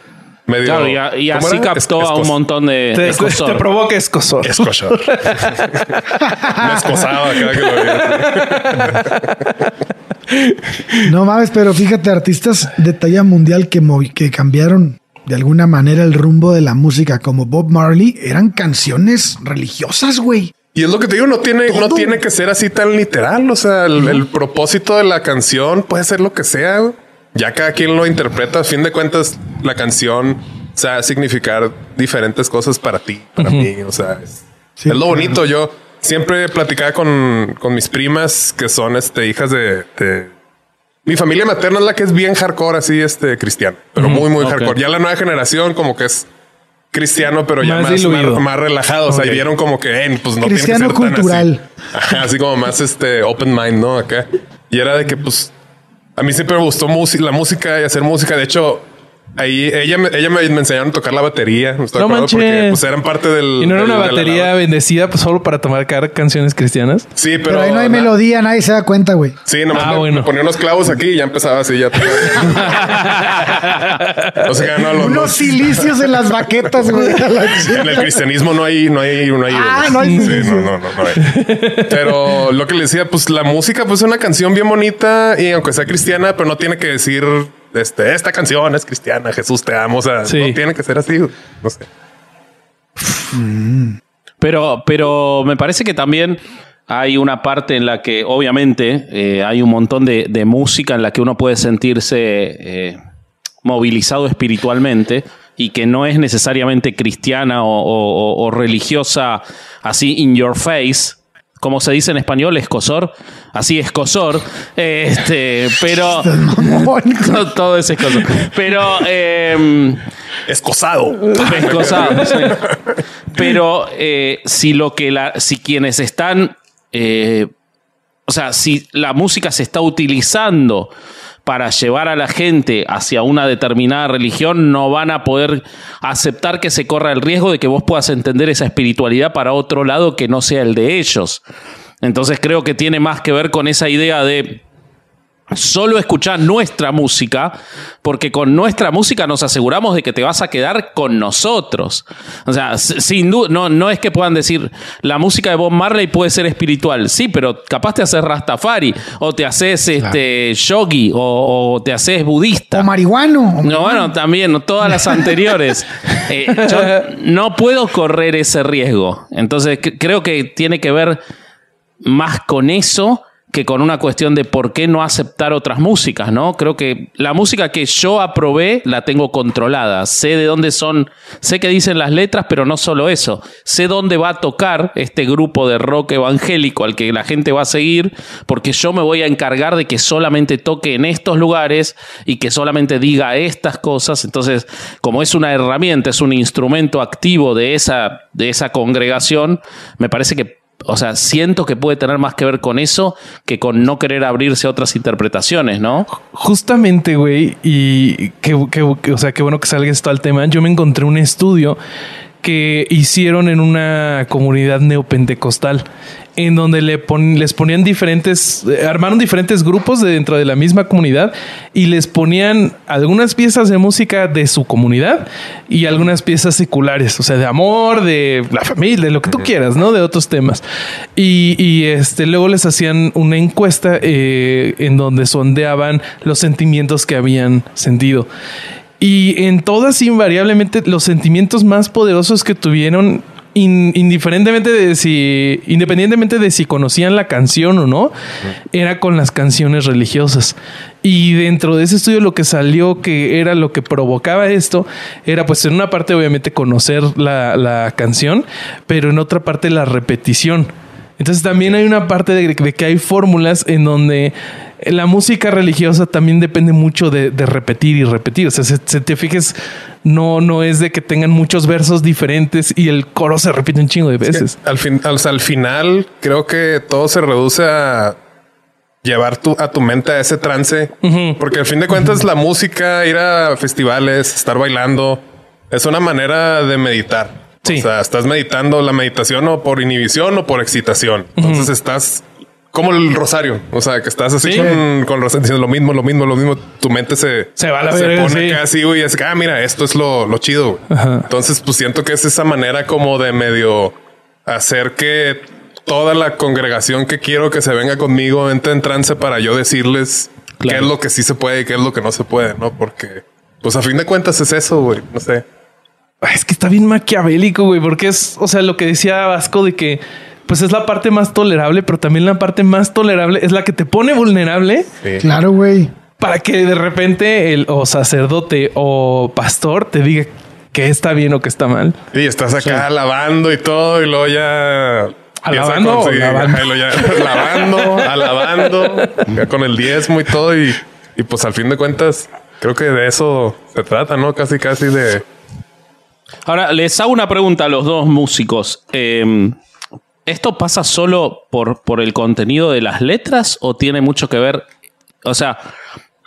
medio. Claro, y, a- y ¿cómo así era? captó Es- a un montón de, Te, te- escosor. te provoca escosor. Escochar. Me escosaba cada que lo veía. No mames, pero fíjate, artistas de talla mundial que, movi- que cambiaron de alguna manera el rumbo de la música, como Bob Marley, eran canciones religiosas, güey. Y es lo que te digo, no tiene, no tiene que ser así tan literal. O sea, el, el propósito de la canción puede ser lo que sea. Ya cada quien lo interpreta. A fin de cuentas, la canción o sea significar diferentes cosas para ti, para mí. O sea, es, Sí, es lo claro. bonito. Yo siempre platicaba con, con mis primas que son este, hijas de, de- Mi familia materna es la que es bien hardcore, así, este, cristiana. Pero muy, muy ok. hardcore. Ya la nueva generación como que es cristiano, pero ya Más más, más, más relajado. O sea, vieron como que, eh, pues no Cristiano tiene que ser tan cultural. Así. Ajá, así como más este open mind, ¿no? Acá. Y era de que, pues, a mí siempre me gustó la música y hacer música. De hecho, ahí ella me, ella me, me enseñaron a tocar la batería. ¿me estoy No manches. Porque pues eran parte del. ¿Y no era del- una la batería bendecida pues, solo para tomar canciones cristianas? Sí, pero. Pero, ahí no hay na- melodía, nadie se da cuenta, güey. Sí, nomás Ah, me, bueno. me ponía unos clavos aquí y ya empezaba así. Ya o sea, no, los, Unos silicios en las baquetas, güey. en el cristianismo no hay, no hay, no hay. Ah, no hay Sí, no, no, no, no hay. Pero lo que le decía, pues la música, pues es una canción bien bonita y aunque sea cristiana, pero no tiene que decir, este, esta canción es cristiana, Jesús te amo. O sea, Sí. no tiene que ser así. No sé. Pero, pero me parece que también hay una parte en la que, obviamente, eh, hay un montón de, de música en la que uno puede sentirse eh, movilizado espiritualmente y que no es necesariamente cristiana o, o- o- o religiosa así in your face. Como se dice en español, escosor. Así escosor. Este, pero. Todo, es escosor. Pero. em, Escosado. Pescosado, sí. Pero eh, si lo que la, si quienes están, eh, o sea, si la música se está utilizando para llevar a la gente hacia una determinada religión, no van a poder aceptar que se corra el riesgo de que vos puedas entender esa espiritualidad para otro lado que no sea el de ellos. Entonces creo que tiene más que ver con esa idea de solo escuchar nuestra música, porque con nuestra música nos aseguramos de que te vas a quedar con nosotros. O sea, sin duda, no, no es que puedan decir, la música de Bob Marley puede ser espiritual, sí, pero capaz te haces Rastafari, o te haces este, yogi, o, o te haces budista. O marihuano. No, bueno, también, todas las anteriores. Eh, yo no puedo correr ese riesgo. Entonces, cre- creo que tiene que ver más con eso que con una cuestión de por qué no aceptar otras músicas, ¿no? Creo que la música que yo aprobé la tengo controlada. Sé de dónde son, sé qué dicen las letras, pero no solo eso. Sé dónde va a tocar este grupo de rock evangélico al que la gente va a seguir, porque yo me voy a encargar de que solamente toque en estos lugares y que solamente diga estas cosas. Entonces, como es una herramienta, es un instrumento activo de esa, de esa congregación, me parece que o sea, siento que puede tener más que ver con eso que con no querer abrirse a otras interpretaciones, ¿no? Justamente, güey, y que, que- que- o sea, qué bueno que salga esto al tema. Yo me encontré un estudio que hicieron en una comunidad neopentecostal en donde le pon- les ponían diferentes, eh, armaron diferentes grupos de dentro de la misma comunidad y les ponían algunas piezas de música de su comunidad y algunas piezas seculares, o sea, de amor, de la familia, de lo que tú quieras, ¿no? De otros temas. Y, y, este, luego les hacían una encuesta eh, en donde sondeaban los sentimientos que habían sentido. Y en todas, invariablemente, los sentimientos más poderosos que tuvieron in- indiferentemente de si, independientemente de si conocían la canción o no, era con las canciones religiosas. Y dentro de ese estudio lo que salió que era lo que provocaba esto, era pues en una parte obviamente conocer la, la canción, pero en otra parte la repetición. Entonces también hay una parte de, de que hay fórmulas en donde la música religiosa también depende mucho de, de repetir y repetir. O sea, si, si te fijes, no, no es de que tengan muchos versos diferentes y el coro se repite un chingo de veces. Al, fin, al final creo que todo se reduce a llevar tu, a tu mente a ese trance. Porque al fin de cuentas la música, ir a festivales, estar bailando, es una manera de meditar. Sí. O sea, estás meditando la meditación o por inhibición o por excitación. Entonces estás como el rosario. O sea, que estás así Sí. con, con rosario lo mismo, lo mismo, lo mismo. Tu mente se, Se va a la se verga, pone sí. casi, güey. Es que, ah, mira, esto es lo, lo chido. Entonces, pues siento que es esa manera como de medio hacer que toda la congregación que quiero que se venga conmigo entre en trance para yo decirles Claro. qué es lo que sí se puede y qué es lo que no se puede, ¿no? Porque, pues a fin de cuentas es eso, güey. No sé. Es que está bien maquiavélico, güey, porque es, o sea, lo que decía Vasco de que pues es la parte más tolerable, pero también la parte más tolerable es la que te pone vulnerable Sí. Claro, güey. para que de repente el o sacerdote o pastor te diga que está bien o que está mal. Y estás acá lavando y todo, y luego ya. ¿Alabando con- o sí, lavando? ya lavando, alabando, ya con el diezmo y todo. Y, y pues al fin de cuentas, creo que de eso se trata, ¿no? Casi, casi de. Ahora, les hago una pregunta a los dos músicos. Eh, ¿Esto pasa solo por, por el contenido de las letras o tiene mucho que ver? O sea,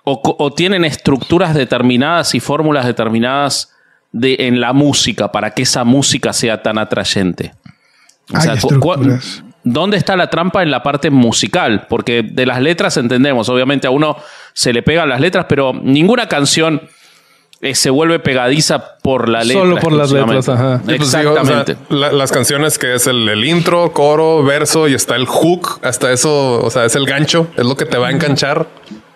o, tienen estructuras determinadas y fórmulas determinadas de, en la música para que esa música sea tan atrayente. O sea. ¿Dónde está la trampa en la parte musical? Porque de las letras entendemos, obviamente a uno se le pegan las letras, pero ninguna canción eh, se vuelve pegadiza por la letra. Solo por las letras, ajá. Pues digo, o sea, Exactamente. la- las canciones que es el, el intro, coro, verso y está el hook, hasta eso, o sea, es el gancho, es lo que te va a enganchar.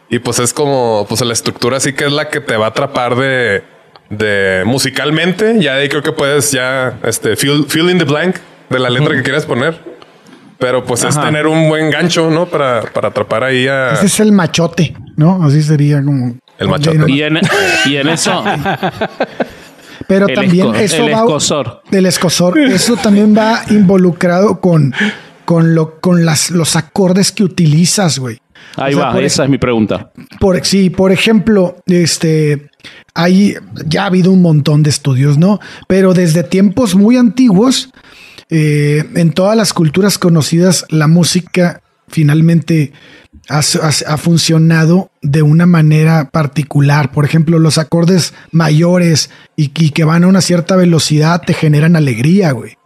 Y pues es como, pues la estructura sí que es la que te va a atrapar de, de musicalmente. Ya de ahí creo que puedes ya, este, fill, fill in the blank de la letra que quieras poner. Pero pues es tener un buen gancho, ¿no? Para, para atrapar ahí a... Ese es el machote, ¿no? Así sería como. El machote. Y en, y en eso, Pero El también esco- eso el va. escosor. El escosor. Eso también va involucrado con, con, lo, con las, los acordes que utilizas, güey. ahí O sea, va, por esa es mi pregunta. Por, sí, por ejemplo, este, hay, ya ha habido un montón de estudios, ¿no? Pero desde tiempos muy antiguos, eh, en todas las culturas conocidas, la música finalmente ha, ha- ha funcionado de una manera particular. Por ejemplo, los acordes mayores y, y que van a una cierta velocidad te generan alegría, güey.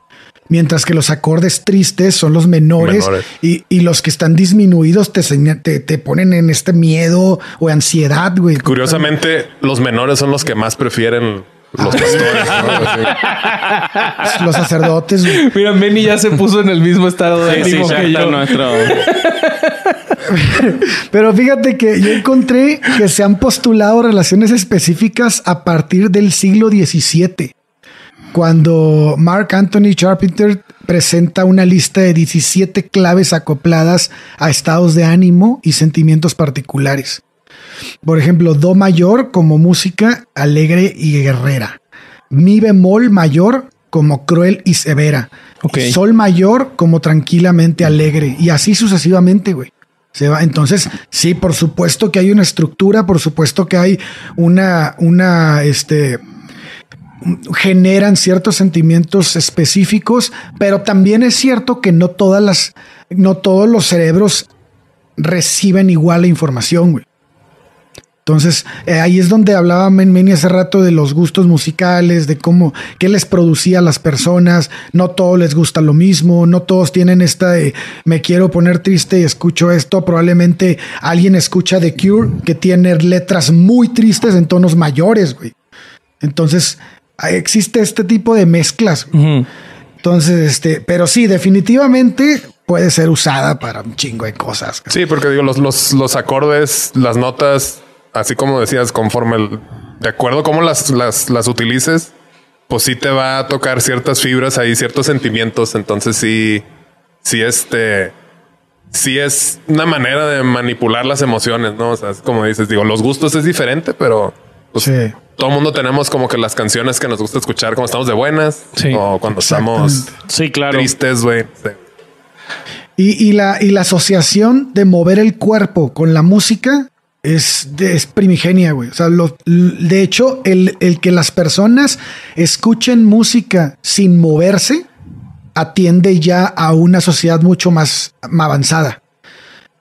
Mientras que los acordes tristes son los menores, Menores. Y, y los que están disminuidos te, te, te ponen en este miedo o ansiedad, güey. Curiosamente, los menores son los que más prefieren los pastores. ¿no? Los sacerdotes, güey. Mira, Benny ya se puso en el mismo estado de Sí, sí, ánimo ya que yo. nuestro. Pero fíjate que yo encontré que se han postulado relaciones específicas a partir del siglo XVII, cuando Mark Anthony Charpenter presenta una lista de 17 claves acopladas a estados de ánimo y sentimientos particulares. Por ejemplo, Do mayor como música alegre y guerrera. Mi bemol mayor como cruel y severa. Sol mayor como tranquilamente alegre. Y así sucesivamente, güey. Se va. Entonces, sí, por supuesto que hay una estructura, por supuesto que hay una, una, este, generan ciertos sentimientos específicos, pero también es cierto que no todas las, no todos los cerebros reciben igual la información, güey. Entonces, eh, ahí es donde hablaba Men Meni hace rato de los gustos musicales, de cómo, qué les producía a las personas. No todos les gusta lo mismo, no todos tienen esta de me quiero poner triste y escucho esto. Probablemente alguien escucha The Cure que tiene letras muy tristes en tonos mayores, güey. Entonces, ahí existe este tipo de mezclas. Entonces, este, pero sí, definitivamente puede ser usada para un chingo de cosas. Sí, porque digo, los, los, los acordes, las notas, así como decías, conforme el, de acuerdo cómo las, las, las utilices, pues sí te va a tocar ciertas fibras ahí, ciertos sentimientos. Entonces sí, sí, este, sí es una manera de manipular las emociones, ¿no? O sea, es como dices, digo, los gustos es diferente, pero pues, Sí. todo el mundo tenemos como que las canciones que nos gusta escuchar cuando estamos de buenas Sí. o cuando estamos. Sí, claro. tristes, güey. Sí. Y, y la, y la asociación de mover el cuerpo con la música es, es primigenia, güey. O sea, lo- de hecho, el, el que las personas escuchen música sin moverse atiende ya a una sociedad mucho más, avanzada.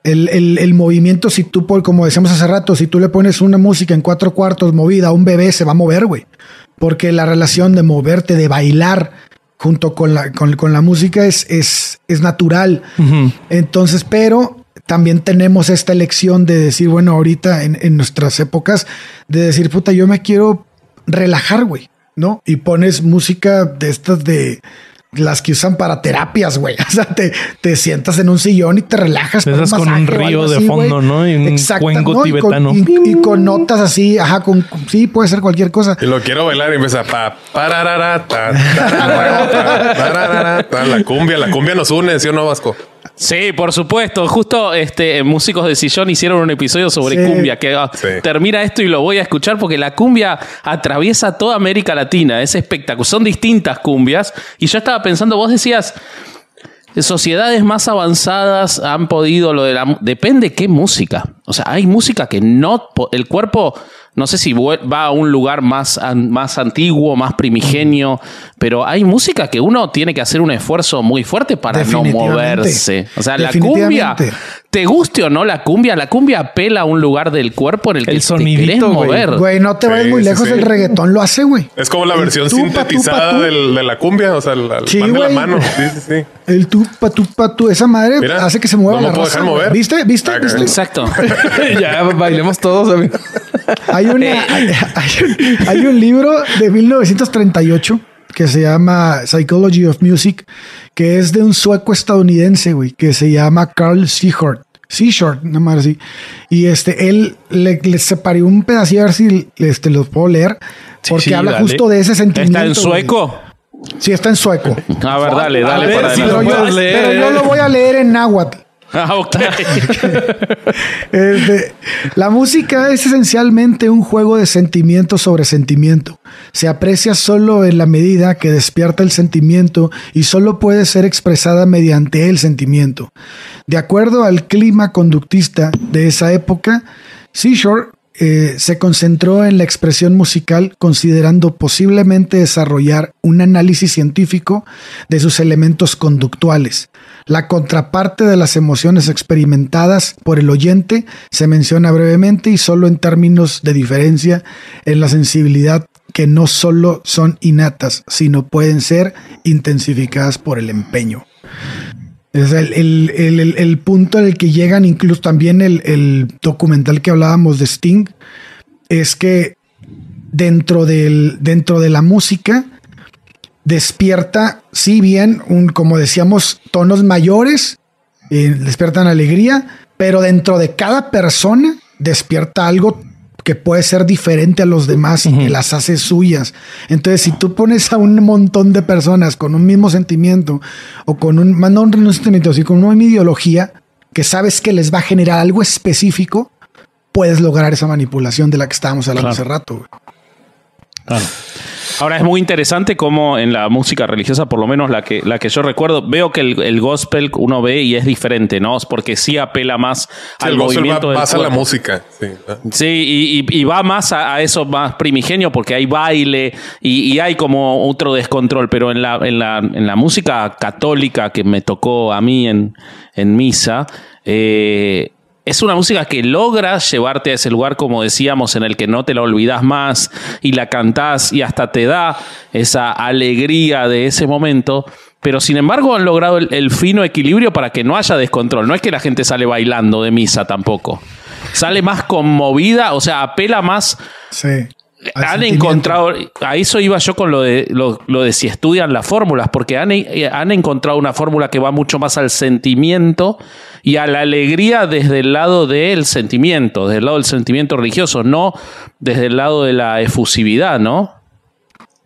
El, el- el movimiento, si tú, como decíamos hace rato, si tú le pones una música en cuatro cuartos movida a un bebé, se va a mover, güey. Porque la relación de moverte, de bailar junto con la, con, con la música es, es, es natural. Entonces, pero también tenemos esta elección de decir, bueno, ahorita en, en nuestras épocas, de decir, puta, yo me quiero relajar, güey, ¿no? Y pones música de estas de las que usan para terapias, güey. O sea, te, te sientas en un sillón y te relajas. Con un río de así, fondo. ¿no? Y un Exacto, cuenco ¿no? Y con- tibetano. Y, y con notas así, ajá, con, sí, puede ser cualquier cosa. Y lo quiero bailar y empieza pa, pararara, ta, tararara, ta, tararara, ta. la cumbia, la cumbia nos une, ¿sí o no, Vasco? Sí, por supuesto. Justo este, Músicos de Sillón hicieron un episodio sobre Sí. cumbia, que ah, Sí. termina esto y lo voy a escuchar porque la cumbia atraviesa toda América Latina. Es espectacular. Son distintas cumbias. Y yo estaba pensando, vos decías, sociedades más avanzadas han podido lo de la... Depende qué música. O sea, hay música que no... El cuerpo... No sé si va a un lugar más, más antiguo, más primigenio, pero hay música que uno tiene que hacer un esfuerzo muy fuerte para no moverse. O sea, la cumbia. Te guste o no la cumbia, la cumbia apela a un lugar del cuerpo en el que El te sonidito, querés güey. mover. Güey, no te Sí, vayas muy sí, lejos, sí. el reggaetón lo hace, güey. Es como la El versión tupa, sintetizada tupa, tu. del- de la cumbia, o sea, el, el Sí, pan de la mano. Sí, sí, sí. El tupa, tupa, tu. Esa madre Mira, hace que se mueva no me la puedo raza. dejar mover. ¿Viste? ¿Viste? Ah, ¿Viste? Exacto. ya bailemos todos, amigo. Hay, una, hay, hay un, hay un libro de 1938 que se llama Psychology of Music, que es de un sueco estadounidense, güey, que se llama Carl Seahort. Seashort, nada más así. Y este, él le, le separé un pedacito a ver si este, lo puedo leer, porque sí, habla dale. justo de ese sentimiento. ¿Está en güey. sueco? Sí, está en sueco. A ver, dale, dale A ver, para si lo puedes leer. pero yo lo voy a leer en náhuatl. Ah, la música es esencialmente un juego de sentimiento sobre sentimiento. Se aprecia solo en la medida que despierta el sentimiento y solo puede ser expresada mediante el sentimiento. De acuerdo al clima conductista de esa época, Seashore eh, se concentró en la expresión musical considerando posiblemente desarrollar un análisis científico de sus elementos conductuales. La contraparte de las emociones experimentadas por el oyente se menciona brevemente y solo en términos de diferencia en la sensibilidad que no solo son innatas, sino pueden ser intensificadas por el empeño. Es el, el- el- el- punto en el que llegan, incluso también el, el documental que hablábamos de Sting, es que dentro, del, dentro de la música despierta, si bien, un, como decíamos, tonos mayores, eh, despiertan alegría, pero dentro de cada persona despierta algo que puede ser diferente a los demás y que las hace suyas. Entonces, si tú pones a un montón de personas con un mismo sentimiento o con un, no un sentimiento, sino con una misma ideología que sabes que les va a generar algo específico, puedes lograr esa manipulación de la que estábamos hablando Claro. hace rato. güey. Ahora es muy interesante cómo en la música religiosa, por lo menos la que, la que yo recuerdo, veo que el, el gospel uno ve y es diferente, ¿no? Porque sí apela más Sí, al el movimiento va del más a la música. Sí. Sí, y, y- y va más a, a eso más primigenio porque hay baile y, y hay como otro descontrol, pero en la, en la, en la música católica que me tocó a mí en, en misa, eh, es una música que logra llevarte a ese lugar, como decíamos, en el que no te la olvidas más y la cantás y hasta te da esa alegría de ese momento. Pero sin embargo han logrado el, el fino equilibrio para que no haya descontrol. No es que la gente sale bailando de misa tampoco. Sale más conmovida, o sea, apela más Sí. Han encontrado, a eso iba yo con lo de, lo, lo de si estudian las fórmulas, porque han, eh, han encontrado una fórmula que va mucho más al sentimiento y a la alegría desde el lado del sentimiento, desde el lado del sentimiento religioso, no desde el lado de la efusividad, ¿no?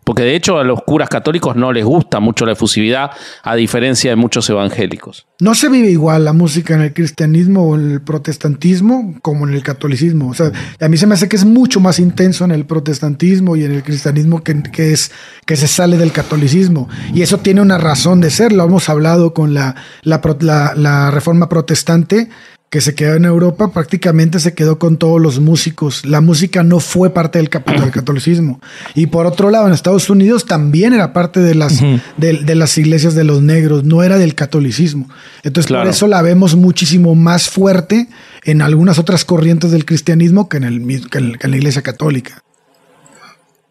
Porque de hecho a los curas católicos no les gusta mucho la efusividad, a diferencia de muchos evangélicos. No se vive igual la música en el cristianismo o en el protestantismo como en el catolicismo. O sea, a mí se me hace que es mucho más intenso en el protestantismo y en el cristianismo que, que es que se sale del catolicismo. Y eso tiene una razón de ser. Lo hemos hablado con la, la, reforma protestante que se quedó en Europa, prácticamente se quedó con todos los músicos. La música no fue parte del, del catolicismo. Y por otro lado, en Estados Unidos también era parte de las, de, de las iglesias de los negros, no era del catolicismo. Entonces, Claro. por eso la vemos muchísimo más fuerte en algunas otras corrientes del cristianismo que en, el, que en- que en la iglesia católica.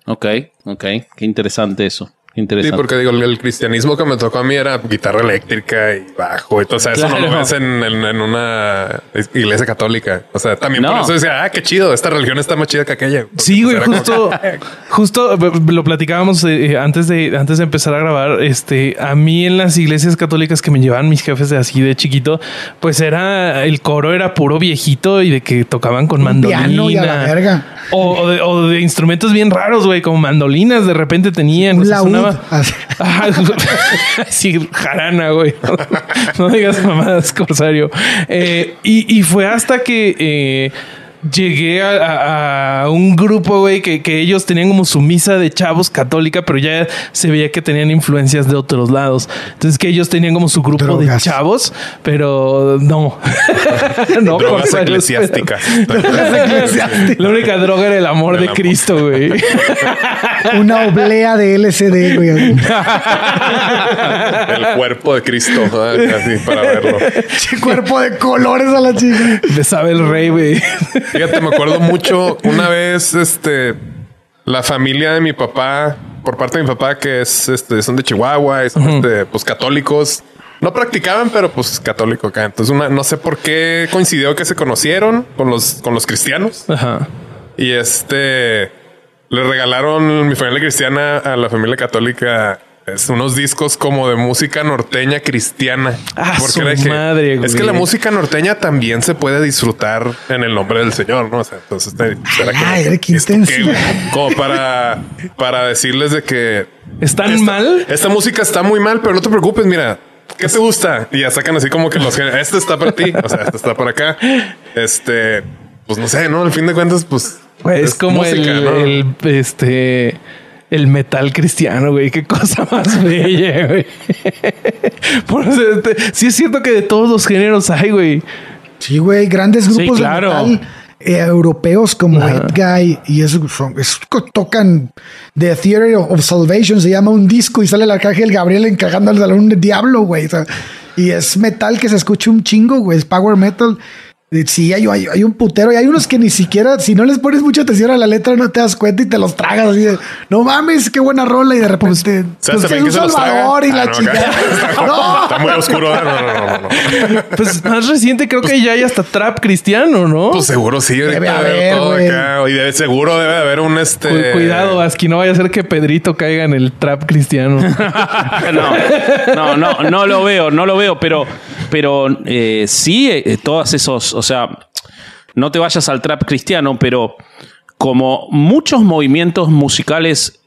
Ok, ok, qué interesante eso. Qué Sí, Interesante. porque digo, el cristianismo que me tocó a mí era guitarra eléctrica y bajo y todo. O sea, eso no lo ves en, en- en una iglesia católica. O sea, también por No. eso decía, ah, qué chido, esta religión está más chida que aquella. Porque, Sí, güey, pues, era como- justo, justo eh, lo platicábamos eh, antes de antes de empezar a grabar. Este, a mí en las iglesias católicas que me llevaban mis jefes de así de chiquito, pues era el coro era puro viejito y de que tocaban con mandolina. piano y a la verga. O, o de, o de instrumentos bien raros, güey, como mandolinas de repente tenían. Un laúd. sonaba- sí, jarana, güey. No digas mamadas, Corsario. Eh, y, y fue hasta que eh, llegué a, a- a un grupo, güey, que, que ellos tenían como su misa de chavos católica, pero ya se veía que tenían influencias de otros lados. Entonces que ellos tenían como su grupo Drogas. de chavos, pero no. no, Drogas eclesiásticas. La única droga era el amor El de amor. Cristo, güey. Una oblea de LCD, güey. el cuerpo de Cristo, ah, así para verlo. Che, cuerpo de colores a la chica. Le sabe el rey, güey. Fíjate, me acuerdo mucho una vez, este, la familia de mi papá, por parte de mi papá, que es, este, son de Chihuahua, y son, este, pues católicos. No practicaban, pero pues católico acá. Entonces, una, no sé por qué coincidió que se conocieron con los, con los cristianos. Ajá. Y este le regalaron mi familia cristiana a la familia católica es unos discos como de música norteña cristiana. Ah, su era que- madre, es que la música norteña también se puede disfrutar en el nombre del Señor, ¿no? O sea, entonces te- era como Ay, que, qué ¿esto intensidad. güey? Como para, para decirles de que ¿Están esta, mal? Esta música está muy mal, pero no te preocupes, mira. ¿Qué te gusta? Y ya sacan así como que los. Este está para ti, o sea, este está para acá. Este, pues no sé, ¿no? Al fin de cuentas, pues. Es, como música, el, ¿no? el, este el metal cristiano, güey. Qué cosa más bella, güey. Por eso, este, sí es cierto que de todos los géneros hay, güey. Sí, güey, grandes Sí, grupos claro. de metal eh, europeos como Ajá. Edguy y eso es- tocan The Theory of Salvation, se llama un disco y sale el arcángel Gabriel encargándole a un diablo, güey. o sea, y es metal que se escucha un chingo, güey, es power metal. Sí, hay, hay, hay un putero y hay unos que ni siquiera, si no les pones mucha atención a la letra, no te das cuenta y te los tragas así de, no mames, qué buena rola y de repente, pues, que ven es un salvador y Ah, la no, acá. No. Está muy oscuro. ¿eh? No, no, no, no, no. Pues más reciente creo que ya hay hasta trap cristiano, ¿no? Pues seguro sí. Debe debe haber, todo acá. Y debe, seguro debe de haber un este. Cu- Cuidado, Aski, no vaya a ser que Pedrito caiga en el trap cristiano. no, no, no, no lo veo, no lo veo, pero, pero eh, sí, eh, todas esos, o sea, no te vayas al trap cristiano, pero como muchos movimientos musicales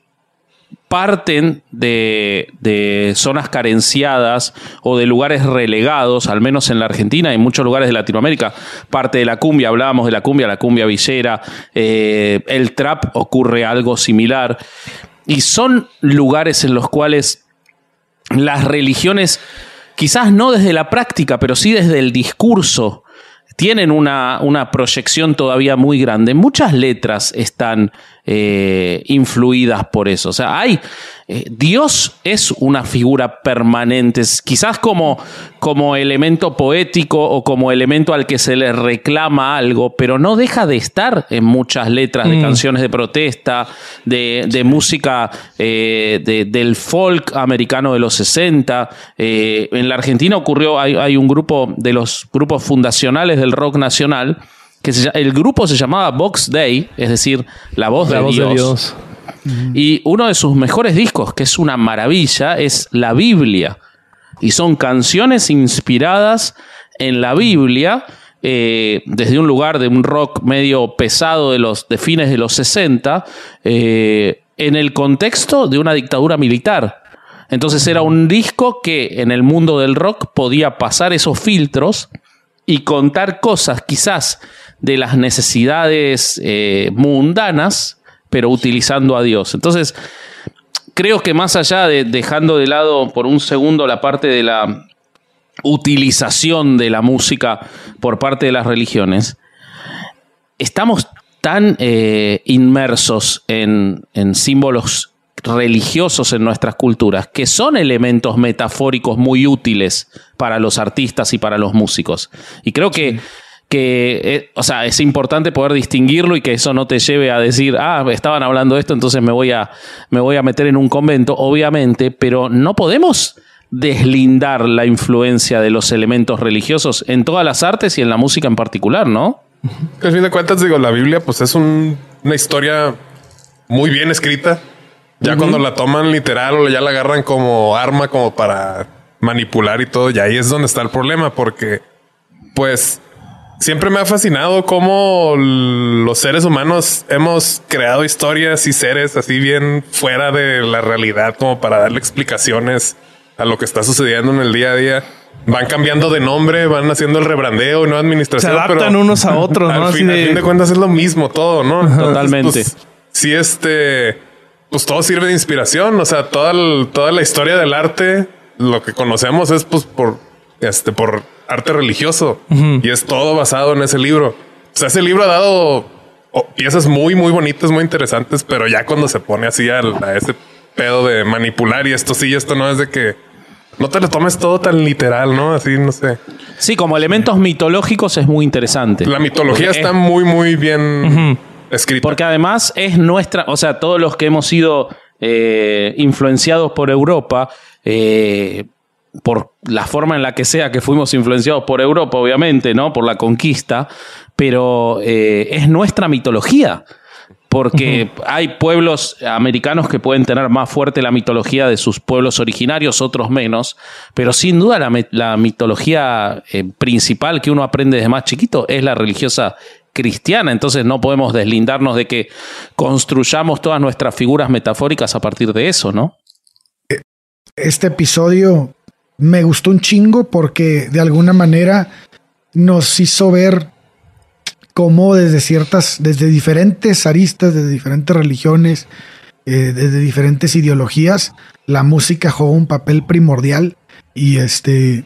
parten de, de zonas carenciadas o de lugares relegados, al menos en la Argentina y en muchos lugares de Latinoamérica, parte de la cumbia, hablábamos de la cumbia, la cumbia villera, eh, el trap ocurre algo similar, y son lugares en los cuales las religiones, quizás no desde la práctica, pero sí desde el discurso, tienen una, una proyección todavía muy grande. Muchas letras están eh, influidas por eso. O sea, hay. eh, Dios es una figura permanente, quizás como, como elemento poético o como elemento al que se le reclama algo, pero no deja de estar en muchas letras de canciones de protesta, de, de música eh, de- del folk americano de los 60. Eh, en la Argentina ocurrió, hay, hay un grupo de los grupos fundacionales del rock nacional, que se el grupo se llamaba Box Day, es decir, la voz, La de, voz Dios. de Dios. Y uno de sus mejores discos, que es una maravilla, es la Biblia. Y son canciones inspiradas en la Biblia, eh, desde un lugar de un rock medio pesado de los de fines de los 60, eh, en el contexto de una dictadura militar. Entonces era un disco que en el mundo del rock podía pasar esos filtros y contar cosas quizás de las necesidades eh, mundanas, pero utilizando a Dios. Entonces, creo que más allá de dejando de lado por un segundo la parte de la utilización de la música por parte de las religiones, estamos tan eh, inmersos en, en símbolos religiosos en nuestras culturas, que son elementos metafóricos muy útiles para los artistas y para los músicos. Y creo que, que eh, o sea, es importante poder distinguirlo y que eso no te lleve a decir, ah, estaban hablando de esto, entonces me voy a, me voy a meter en un convento, obviamente, pero no podemos deslindar la influencia de los elementos religiosos en todas las artes y en la música en particular, ¿no? Al fin de cuentas, digo, la Biblia, pues es un- una historia muy bien escrita. Ya cuando la toman literal o ya la agarran como arma, como para manipular y todo, y ahí es donde está el problema, porque, pues, siempre me ha fascinado cómo los seres humanos hemos creado historias y seres así bien fuera de la realidad, como para darle explicaciones a lo que está sucediendo en el día a día. Van cambiando de nombre, van haciendo el rebrandeo y no Se administración. adaptan pero unos a otros, ¿no? al, Así fin, al de- fin de cuentas es lo mismo todo, ¿no? Entonces, Totalmente. pues, sí, este, pues todo sirve de inspiración. O sea, toda, el- toda la historia del arte, lo que conocemos es pues por, este, por arte religioso y es todo basado en ese libro. O sea, ese libro ha dado oh, piezas muy, muy bonitas, muy interesantes, pero ya cuando se pone así al- a, ese pedo de manipular y esto sí y esto no es de que no te lo tomes todo tan literal, ¿no? Así, no sé. Sí, como elementos mitológicos es muy interesante. La mitología Porque está muy, muy bien escrita. Porque además es nuestra, o sea, todos los que hemos sido eh, influenciados por Europa, eh, por la forma en la que sea que fuimos influenciados por Europa, obviamente, ¿no? Por la conquista, pero eh, es nuestra mitología. Porque hay pueblos americanos que pueden tener más fuerte la mitología de sus pueblos originarios, otros menos, pero sin duda la, mitología eh, principal que uno aprende desde más chiquito es la religiosa cristiana, entonces no podemos deslindarnos de que construyamos todas nuestras figuras metafóricas a partir de eso, ¿no? este episodio me gustó un chingo porque de alguna manera nos hizo ver cómo desde ciertas, desde diferentes aristas, desde diferentes religiones, eh, desde diferentes ideologías, la música juega un papel primordial y este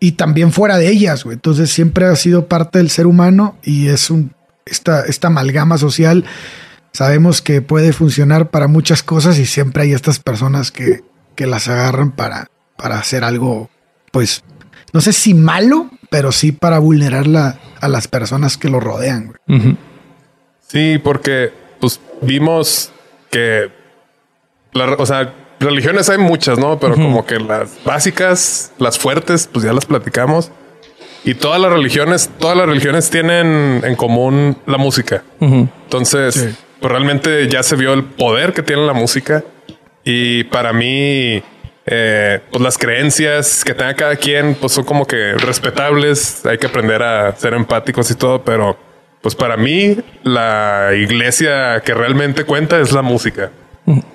y también fuera de ellas, güey. Entonces siempre ha sido parte del ser humano y es un esta, esta amalgama social. Sabemos que puede funcionar para muchas cosas y siempre hay estas personas que, que las agarran para, para hacer algo, pues, no sé si malo, pero sí para vulnerar la- a las personas que lo rodean. güey. Sí, porque pues vimos que, la, o sea, religiones hay muchas, ¿no? Pero como que las básicas, las fuertes, pues ya las platicamos. Y todas las religiones, todas las religiones tienen en común la música. Entonces, Sí. pues realmente ya se vio el poder que tiene la música. Y para mí, eh, pues las creencias que tenga cada quien, pues son como que respetables. Hay que aprender a ser empáticos y todo, pero pues para mí, la iglesia que realmente cuenta es la música.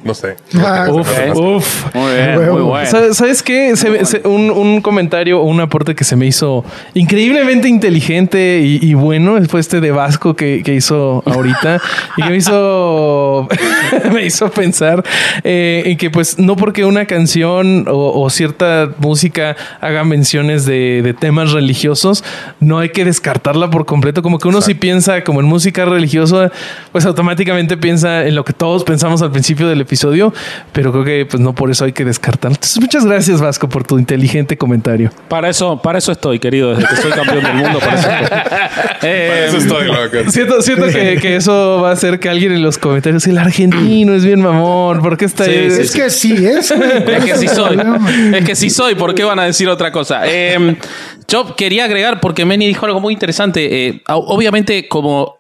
No sé. Ah, Uf, uf. Muy bien, muy bueno. ¿Sabes, sabes qué? Se me- se- un, un comentario o un aporte que se me hizo increíblemente inteligente y, y bueno fue este de Vasco que, que hizo ahorita y que me hizo, me hizo pensar eh, en que pues no porque una canción o, o cierta música haga menciones de, de temas religiosos, no hay que descartarla por completo. Como que uno si piensa como en música religiosa, pues automáticamente piensa en lo que todos pensamos al principio del episodio, pero creo que pues no por eso hay que descartarlo. Entonces, muchas gracias Vasco por tu inteligente comentario. Para eso, para eso estoy, querido, desde que soy campeón del mundo. Para eso estoy. Eh, Para eso estoy loco. Siento, siento que, que eso va a hacer que alguien en los comentarios, el argentino es bien mamón, ¿por qué está Sí, ahí? sí, es que sí es. güey. Es que sí soy. Es que sí soy. ¿Por qué van a decir otra cosa? Eh, yo quería agregar, porque Meni dijo algo muy interesante. Eh, obviamente, como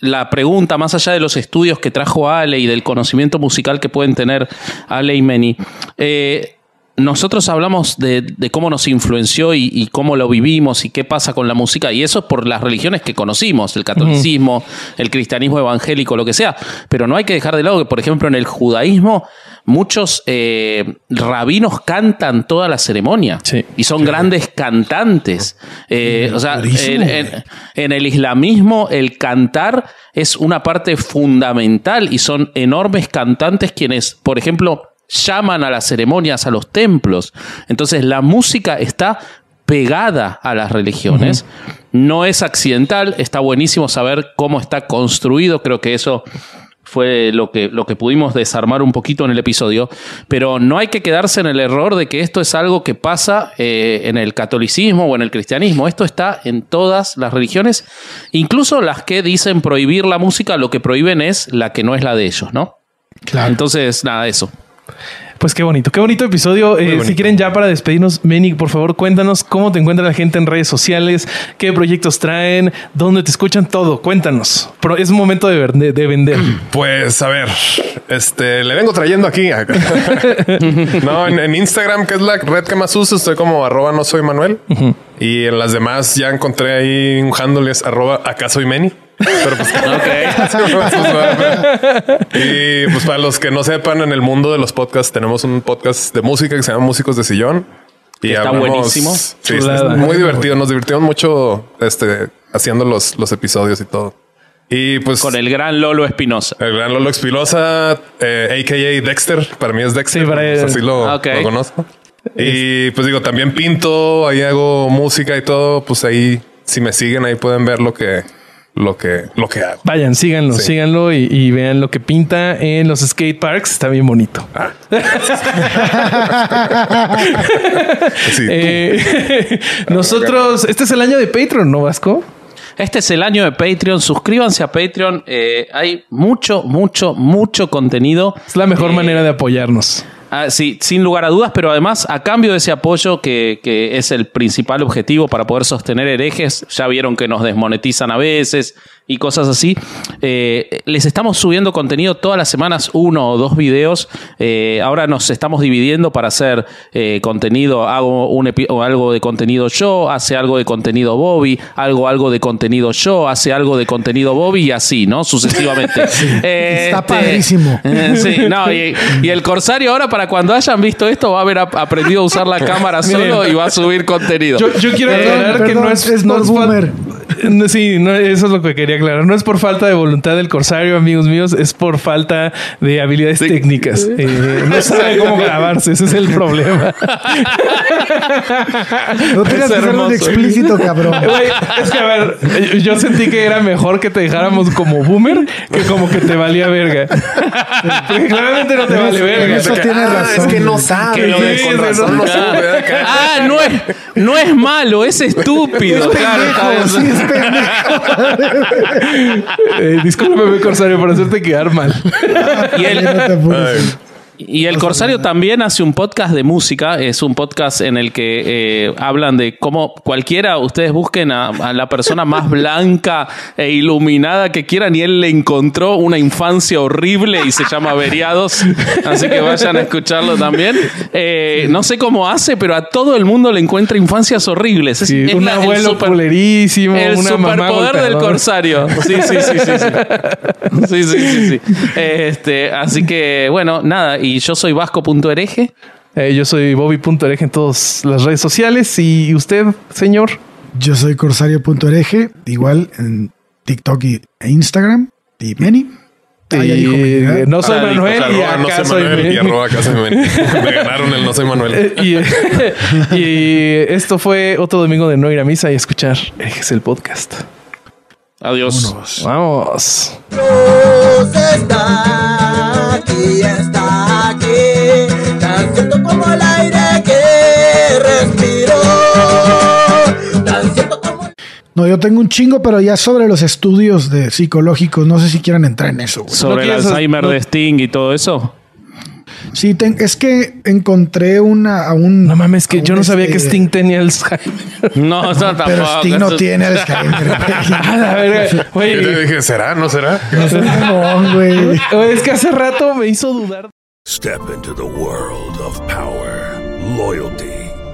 la pregunta, más allá de los estudios que trajo Ale y del conocimiento musical que pueden tener Ale y Meni, eh, nosotros hablamos de, de cómo nos influenció y, y cómo lo vivimos y qué pasa con la música, y eso es por las religiones que conocimos, el catolicismo, el cristianismo evangélico, lo que sea. Pero no hay que dejar de lado que, por ejemplo, en el judaísmo, muchos eh, rabinos cantan toda la ceremonia Sí. y son grandes cantantes. Eh, o sea, durísimo, en, en- en el islamismo, el cantar es una parte fundamental y son enormes cantantes quienes, por ejemplo, llaman a las ceremonias, a los templos. Entonces, la música está pegada a las religiones. No es accidental, está buenísimo saber cómo está construido. Creo que eso fue lo que, lo que pudimos desarmar un poquito en el episodio, pero no hay que quedarse en el error de que esto es algo que pasa eh, en el catolicismo o en el cristianismo. Esto está en todas las religiones, incluso las que dicen prohibir la música, lo que prohíben es la que no es la de ellos, ¿no? Claro. Entonces, nada, eso. Pues qué bonito, qué bonito episodio. Eh, bonito. Si quieren ya para despedirnos, Meni, por favor, cuéntanos cómo te encuentra la gente en redes sociales, qué proyectos traen, dónde te escuchan, todo. Cuéntanos. Pero es un momento de, ver- de- de vender. Pues a ver, este le vengo trayendo aquí. no, en, en Instagram, que es la red que más uso, estoy como arroba no soy Manuel. Y en las demás ya encontré ahí un handle es arroba acá soy Meni. Pero pues, y pues para los que no sepan, en el mundo de los podcasts tenemos un podcast de música que se llama Músicos de Sillón. Y está hablamos- buenísimo. Sí, Chulada. muy divertido. Nos divertimos mucho este, haciendo los, los episodios y todo. Y pues Con el gran Lolo Espinosa. el gran Lolo Espilosa, eh, a.k.a. Dexter. Para mí es Dexter. Sí, para pues él. así lo, Ah, lo conozco. Y pues digo, también pinto, ahí hago música y todo. Pues ahí, si me siguen, ahí pueden ver lo que, lo que, lo que hago. Vayan, síganlo, Sí. síganlo y, y vean lo que pinta en los skate parks. Está bien bonito. Sí, Eh, nosotros, este es el año de Patreon, ¿no, Vasco? Este es el año de Patreon. Suscríbanse a Patreon. Eh, hay mucho, mucho, mucho contenido. Es la mejor Eh, manera de apoyarnos. Ah, sí, sin lugar a dudas, pero además a cambio de ese apoyo que, que es el principal objetivo para poder sostener herejes, ya vieron que nos desmonetizan a veces y cosas así, eh, les estamos subiendo contenido todas las semanas, uno o dos videos, Eh, ahora nos estamos dividiendo para hacer eh, contenido, hago un epi- o algo de contenido yo, hace algo de contenido Bobby, algo, algo de contenido yo, hace algo de contenido Bobby y así, ¿no? Sucesivamente. Eh, Está este, padrísimo. eh, Sí, no, y, y el Corsario ahora para cuando hayan visto esto va a haber ap- aprendido a usar la cámara solo y va a subir contenido. Yo, yo quiero aclarar que no es, es no Sí, no, eso es lo que quería aclarar. No es por falta de voluntad del corsario, amigos míos, es por falta de habilidades técnicas. Eh, no sabe cómo grabarse, ese es el problema. No tengas Es que ser un explícito, cabrón. Es que a ver, yo sentí que era mejor que te dejáramos como boomer que como que te valía verga. Porque claramente no te vale verga. eso tienes Ah, razón. es que no sabe. Sí, güey, con sí, razón no no sabe. acá. Ah, no es, no es malo, es estúpido. Claro, es pendejo. Eh, discúlpame, corsario, por hacerte quedar mal. Y No. Ay. Y el Corsario también hace un podcast de música. Es un podcast en el que eh, hablan de cómo cualquiera, ustedes busquen a, a la persona más blanca e iluminada que quieran y él le encontró una infancia horrible y se llama Veriados. Así que vayan a escucharlo también. Eh, no sé cómo hace, pero a todo el mundo le encuentra infancias horribles. Es, Sí, es un la- el abuelo super- culerísimo, el una mamá superpoder del corsario. Sí, sí, sí, sí, sí. Sí, sí, sí, sí. Este, así que, bueno, nada. Y yo soy vasco.hereje. Eh, yo soy Bobby.ereje en todas las redes sociales. ¿Y usted, señor? Yo soy corsario.ereje, igual en TikTok y- e Instagram. Y Meni. Meni, Y, no soy Ah, dijo, Manuel y arroba no acá soy soy Manuel y arroba acá soy Meni. Me ganaron el no soy Manuel. Eh, y, y esto fue otro domingo de no ir a misa y escuchar es el podcast. Adiós. Vamos. Dios está aquí, está aquí, tan cierto como el aire que respiro, tan cierto como No, yo tengo un chingo, pero ya sobre los estudios de psicológicos, no sé si quieran entrar en eso. güey. Sobre el quieres- Alzheimer no- de Sting y todo eso. Sí, ten- es que encontré una a un. No mames, que yo no sabía que este, Sting tenía Alzheimer. No, no, tampoco. Pero Sting no Eso- tiene Alzheimer. güey. A la verga. Y Güey, le dije, ¿será? ¿No será? No, güey. güey, es que hace rato me hizo dudar. Step into the world of power, loyalty,